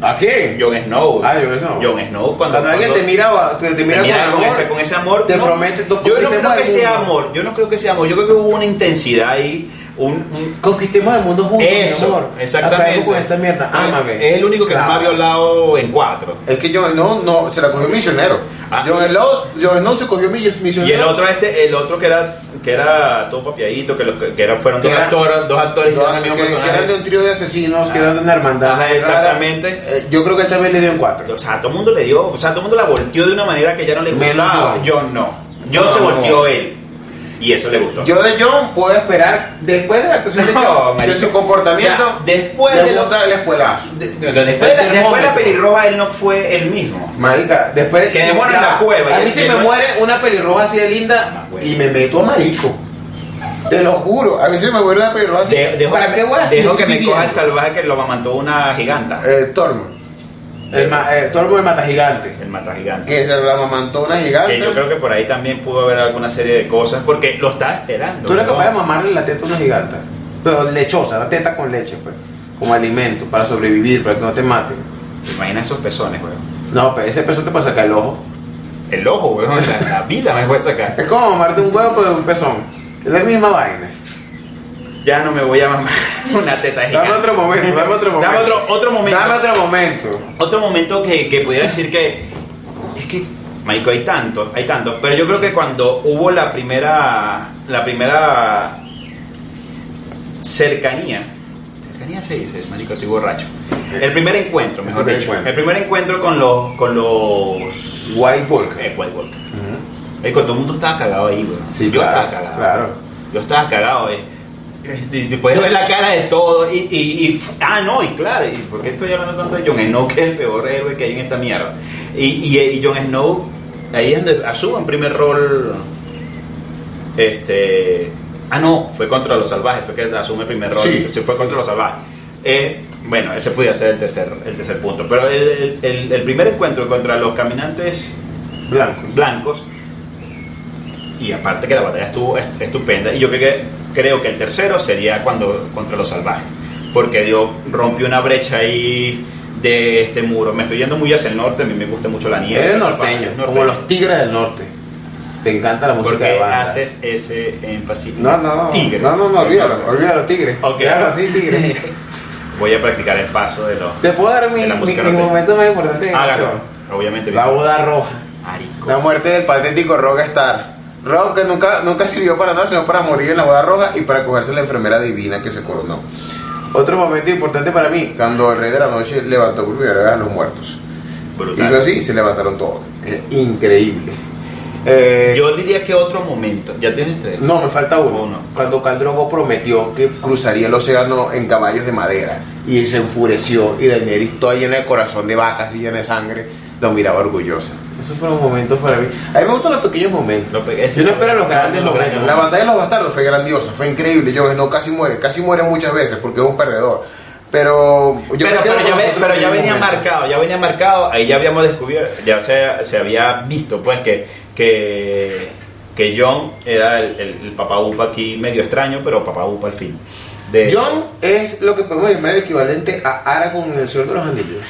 ¿A quién? Jon Snow. Ah, Jon Snow. Jon Snow cuando, Cuando alguien te mira, te, te mira, te mira con, con, amor, ese, con ese amor, te no, promete dos Yo no creo que sea amor, yo no creo que sea amor, yo creo que hubo una intensidad ahí, un, un- Conquistemos el mundo juntos, mi eso, amor. exactamente. Con esta mierda. Ámame. Es el único que Claro. ha violado en cuatro. Es que Jon Snow no, se la cogió misionero. Ah. Jon, Snow, Jon Snow se cogió mi- misionero. Y el otro este, el otro que era que era todo papiadito, que, lo- que era, fueron Que dos era- actores, dos actores Dos- que, eran de un trío de asesinos, que Ah. eran de una hermandad. Ajá, exactamente. Eh, yo creo que él también le dio en cuatro. O sea, todo el mundo le dio, o sea, todo el mundo la volteó de una manera que ya no le Menos gustaba. John. John no. John No, se no. volteó él. Y eso le gustó. Yo de John puedo esperar, después de la actuación de John, de su comportamiento, O sea, después le de lo- gusta el espuelazo. De- de- de- después, de después de la pelirroja él no fue el mismo. Marica, después Quedémonos en ya, la cueva, A mí se el me no- muere una pelirroja así de linda y me meto a marico. Te lo juro, a mí se me muere una pelirroja así. De- dejo ¿Para que, qué voy a dejo que me coja el salvaje que lo amamantó una giganta. Eh, Tormund. El, ma, eh, el mata gigante. el mata gigante. Que se la amamantó una gigante. Que yo creo que por ahí también pudo haber alguna serie de cosas porque lo estaba esperando. Tú eres ¿no? capaz de mamarle la teta a una giganta. Pero lechosa, la teta con leche, pues. Como alimento, para sobrevivir, para que no te maten. ¿Te imaginas esos pezones, weón? No, pero ese peso te puede sacar el ojo. El ojo, weón. La, la vida me puede sacar. Es como mamarte un huevo pero de un pezón. Es la misma vaina. Ya no me voy a mamar una teta gigante. Dame otro momento, dame otro momento. Dame otro, otro momento. Dame otro momento. Otro momento que, que pudiera decir que es que Marico, hay tantos, hay tantos, pero yo creo que cuando hubo la primera la primera cercanía, cercanía se dice, Marico, estoy borracho. El primer encuentro, mejor dicho. encuentro. El primer encuentro con los con los White Volk. eh, White Walker. Marico, todo el mundo estaba cagado ahí, güey. Sí, yo claro, estaba cagado. claro. Yo estaba cagado, eh. Y te puedes ver la cara de todo y, y, y- ah no y claro y por qué estoy hablando tanto de Jon Snow que es el peor héroe que hay en esta mierda y, y, y Jon Snow ahí es donde asume en primer rol este ah no fue contra los salvajes fue que asume el primer rol Sí. se fue contra los salvajes Eh, bueno ese podría ser el tercer el tercer punto pero el, el- el primer encuentro contra los caminantes Blanco. blancos y aparte que la batalla estuvo est- estupenda y yo creo que creo que el tercero sería cuando contra los salvajes porque Dios rompió una brecha ahí de este muro me estoy yendo muy hacia el norte a mí me gusta mucho la nieve Eres norteño, parte como los tigres del norte. Te encanta la música de porque banda. haces ese énfasis No, no, no. tigre No, no, no, olvídalo, olvídalo, tigre. Ok. Déjalo así, tigre. voy a practicar el paso de los Te puedo dar mi, de mi, mi momento más importante. hágalo obviamente La boda roja. Marico. La muerte del patético Rockstar. Rock que nunca, nunca sirvió para nada, sino para morir en la boda roja y para cogerse la enfermera divina que se coronó. Otro momento importante para mí, cuando el rey de la noche levantó por primera vez a los muertos. Brutal. Hizo así y se levantaron todos. Es increíble. Eh, yo diría que otro momento ya tienes tres no, me falta uno. Uno. Cuando Caldrogo prometió que cruzaría el océano en caballos de madera y se enfureció y Daenerys toda llena de corazón de vacas y llena de sangre lo miraba orgullosa. Esos fueron momentos para mí. A mí me gustan los pequeños momentos. Lo pe- ese Yo no fue- espero los grandes los momentos. grandes La batalla de los bastardos fue grandiosa, fue increíble. Jon Snow casi muere, casi muere muchas veces porque es un perdedor. Pero yo pero, ya, ve- pero venía marcado, ya venía marcado, ahí ya habíamos descubierto, ya se, se había visto pues que, que, que John era el, el, el papá Upa aquí medio extraño, pero papá Upa al fin. De, John es lo que podemos llamar el equivalente a Aragorn en el Señor de los Anillos.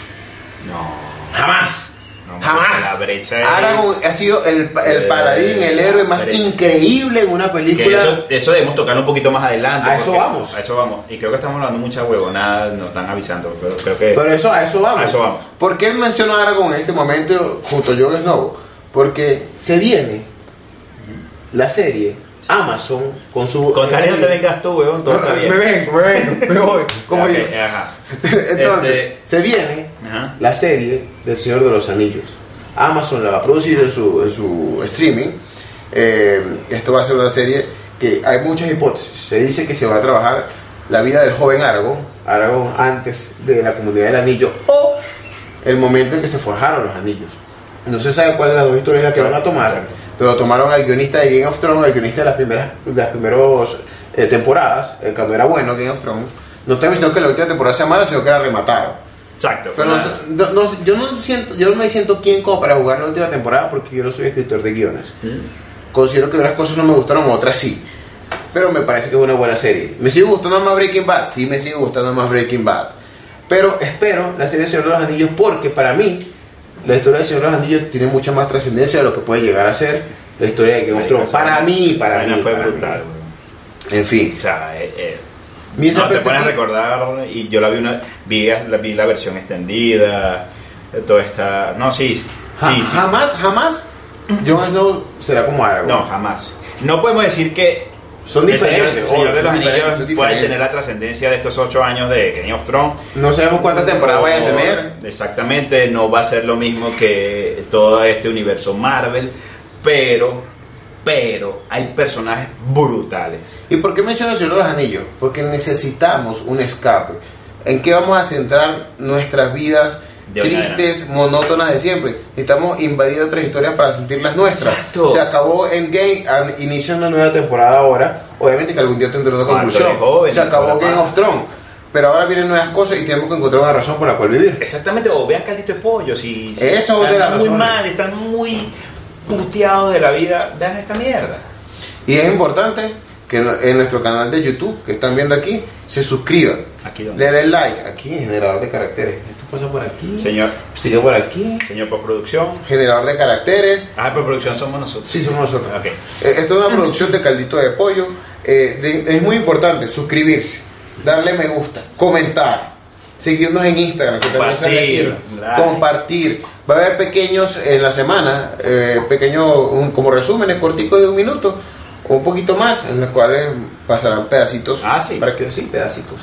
No, Jamás. No, Jamás. la brecha es- Aragorn ha sido el, el Eh, paladín, el héroe más brecha. increíble en una que película. eso, eso debemos tocar un poquito más adelante. A eso vamos. A eso vamos. Y creo que estamos hablando mucha huevonada, nos están avisando, pero creo que... Pero eso, a eso vamos. A eso vamos. ¿Por qué menciono a Aragorn en este momento junto a Jon Snow? Porque se viene la serie Amazon con su... Con tal no te vengas tú, huevón, todo está bien. Me vengo, me vengo, me voy. Como Ok, yo. ajá. Entonces, Este- se viene Ajá. la serie del Señor de los Anillos. Amazon la va a producir en su, en su streaming. Eh, esto va a ser una serie que hay muchas hipótesis. Se dice que se va a trabajar la vida del joven Aragorn, Aragorn antes de la comunidad del anillo o el momento en que se forjaron los anillos. No se sabe cuál de las dos historias la que van a tomar, Exacto. pero tomaron al guionista de Game of Thrones, al guionista de las primeras, de las primeros eh, temporadas, eh, cuando era bueno Game of Thrones. No estamos diciendo que la última temporada sea mala, sino que la remataron. Exacto. Pero no- no- no- yo no siento, yo no me siento quién como para jugar la última temporada porque yo no soy escritor de guiones. Considero que unas cosas no me gustaron, otras sí. Pero me parece que es una buena serie. ¿Me sigue gustando más Breaking Bad? Sí, me sigue gustando más Breaking Bad. Pero espero la serie del Señor de los Anillos porque para mí la historia del Señor de los Anillos tiene mucha más trascendencia de lo que puede llegar a ser la historia de Game of Thrones. Para mí, para mí. fue para mí. En fin. O sea, eh, eh, no, te pones a recordar y yo la vi una vi la, vi la versión extendida eh, toda esta no sí sí, Ja- sí, sí. jamás, jamás Jon Snow será como Aragorn. no jamás no podemos decir que Son el señor, diferentes. el Señor obvio, de los Anillos puede tener la trascendencia de estos ocho años de Game of Thrones No sabemos cuántas temporadas vaya a tener. exactamente no va a ser lo mismo que todo este universo Marvel pero pero hay personajes brutales ¿Y por qué menciono el Señor de los Anillos? Porque necesitamos un escape. ¿En qué vamos a centrar nuestras vidas De tristes, monótonas de siempre? Necesitamos invadir otras historias para sentir las nuestras. Exacto. Se acabó Endgame, inicia una nueva temporada ahora. Obviamente que algún día tendrá una conclusión. Se acabó Game of Thrones. Pero ahora vienen nuevas cosas y tenemos que encontrar una razón por la cual vivir. Exactamente, o vean Caldito de Pollo, si, si Eso están muy mal, están muy puteados de la vida, vean esta mierda. Y es importante que en nuestro canal de YouTube, que están viendo aquí, se suscriban. Aquí donde. Le den like. Aquí, generador de caracteres. Esto pasa por aquí. Señor, Sigue por aquí. señor postproducción. Generador de caracteres. Ah, postproducción somos nosotros. Sí, somos nosotros. Eh, Esto es una producción de caldito de pollo. Eh, de- es muy importante suscribirse, darle me gusta, comentar, seguirnos en Instagram, que Compartir, like. compartir. Va a haber pequeños en la semana, eh, pequeños como resúmenes corticos de un minuto o un poquito más, en los cuales pasarán pedacitos. Ah, sí. Para que sí, pedacitos.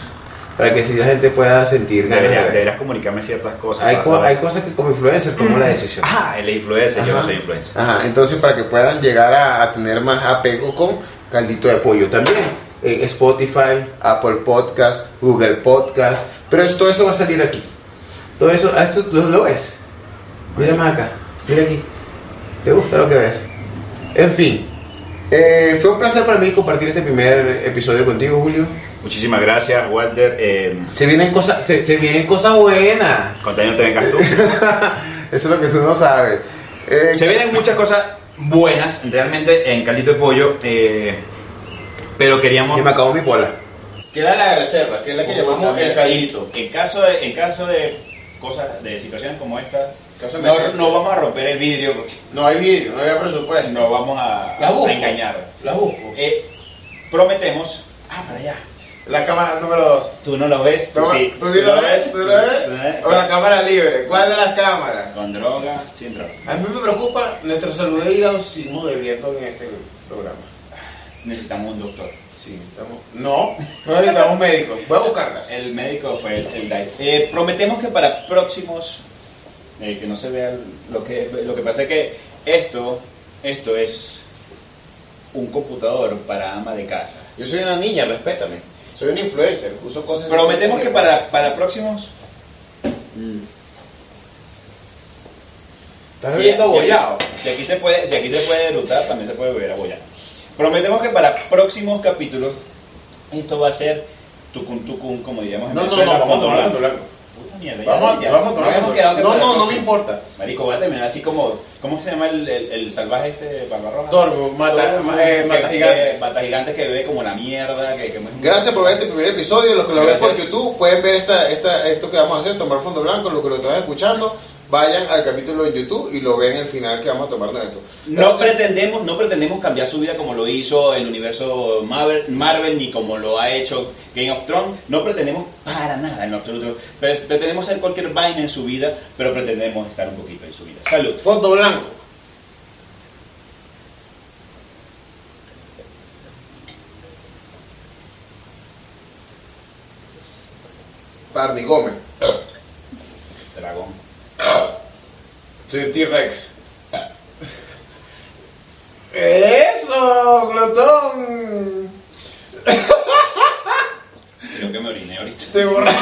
Para que si la gente pueda sentir ganas de Deberías, comunicarme ciertas cosas. Hay, co- hay cosas que como influencer tomo la decisión. Ah, el influencer, yo Ajá. no soy influencer. Ajá, entonces para que puedan llegar a, a tener más apego con caldito de pollo también. En Spotify, Apple Podcast, Google Podcast. Pero todo eso va a salir aquí. Todo eso, esto lo ves. Mira más acá, mira aquí. ¿Te gusta lo que ves? En fin. eh, fue un placer para mí compartir este primer episodio contigo, Julio. Muchísimas gracias, Walter. Eh, Se vienen cosas, se, se vienen cosas buenas. y no te vengas tú. Eso es lo que tú no sabes. Eh, Se vienen muchas cosas buenas, realmente, en Caldito de Pollo. eh, pero queríamos. que me acabó mi bola. Queda la de reserva, que es la que llamamos el caldito. En caso de, en caso de cosas, de situaciones como esta, No, no vamos a romper el vidrio porque No hay vídeo, no hay presupuesto. no vamos a, La busco. a engañar. La busco. Eh, prometemos. Ah, para allá. La cámara número 2. Tú no lo ves, tú Toma, sí. ¿Tú sí lo ves? ¿Tú lo ves? ves? O la cámara libre. ¿Cuál de las cámaras? Con droga, sin droga. A mí me preocupa nuestra salud de hígado si seguimos bebiendo en este programa. Necesitamos un doctor. Sí, estamos. No, no necesitamos médicos. Voy a buscarlas. El médico fue el, el. Eh, prometemos que para próximos, eh, que no se vea lo que lo que pasa es que esto esto es un computador para ama de casa. Yo soy una niña, respétame. Soy un influencer, uso cosas. Prometemos que para para próximos Estás si- bebiendo si- abollado. Si aquí se puede si aquí se puede erutar, también se puede beber abollado. Prometemos que para próximos capítulos esto va a ser tucun tucun, como diríamos en No, no, no, Venezuela, vamos a fondo blanco. Puta mierda, ya- Vamos, ya- vamos no que. No, no, me importa. Marico, voy a terminar así como, ¿cómo se llama el, el, el salvaje este Barbarroja? Torbo, mata- Torbo, ma- eh, que- mata que- gigante. Mata gigante que ve como la mierda, que, que Gracias por ver este primer episodio. Los que lo ven por. YouTube pueden ver esta, esta, esto que vamos a hacer, tomar fondo blanco. Los que lo están escuchando, vayan al capítulo de YouTube y lo ven el final que vamos a tomar de esto. No pretendemos, no pretendemos cambiar su vida como lo hizo el universo Marvel, Marvel, ni como lo ha hecho Game of Thrones. No pretendemos para nada en absoluto. Pre- Pretendemos hacer cualquier vaina en su vida, pero pretendemos estar un poquito en su vida. Salud. Fondo blanco. Barney Gómez. Dragón. Soy T-Rex. ¡Eso, glotón! Creo que me oriné ahorita. Estoy borracho.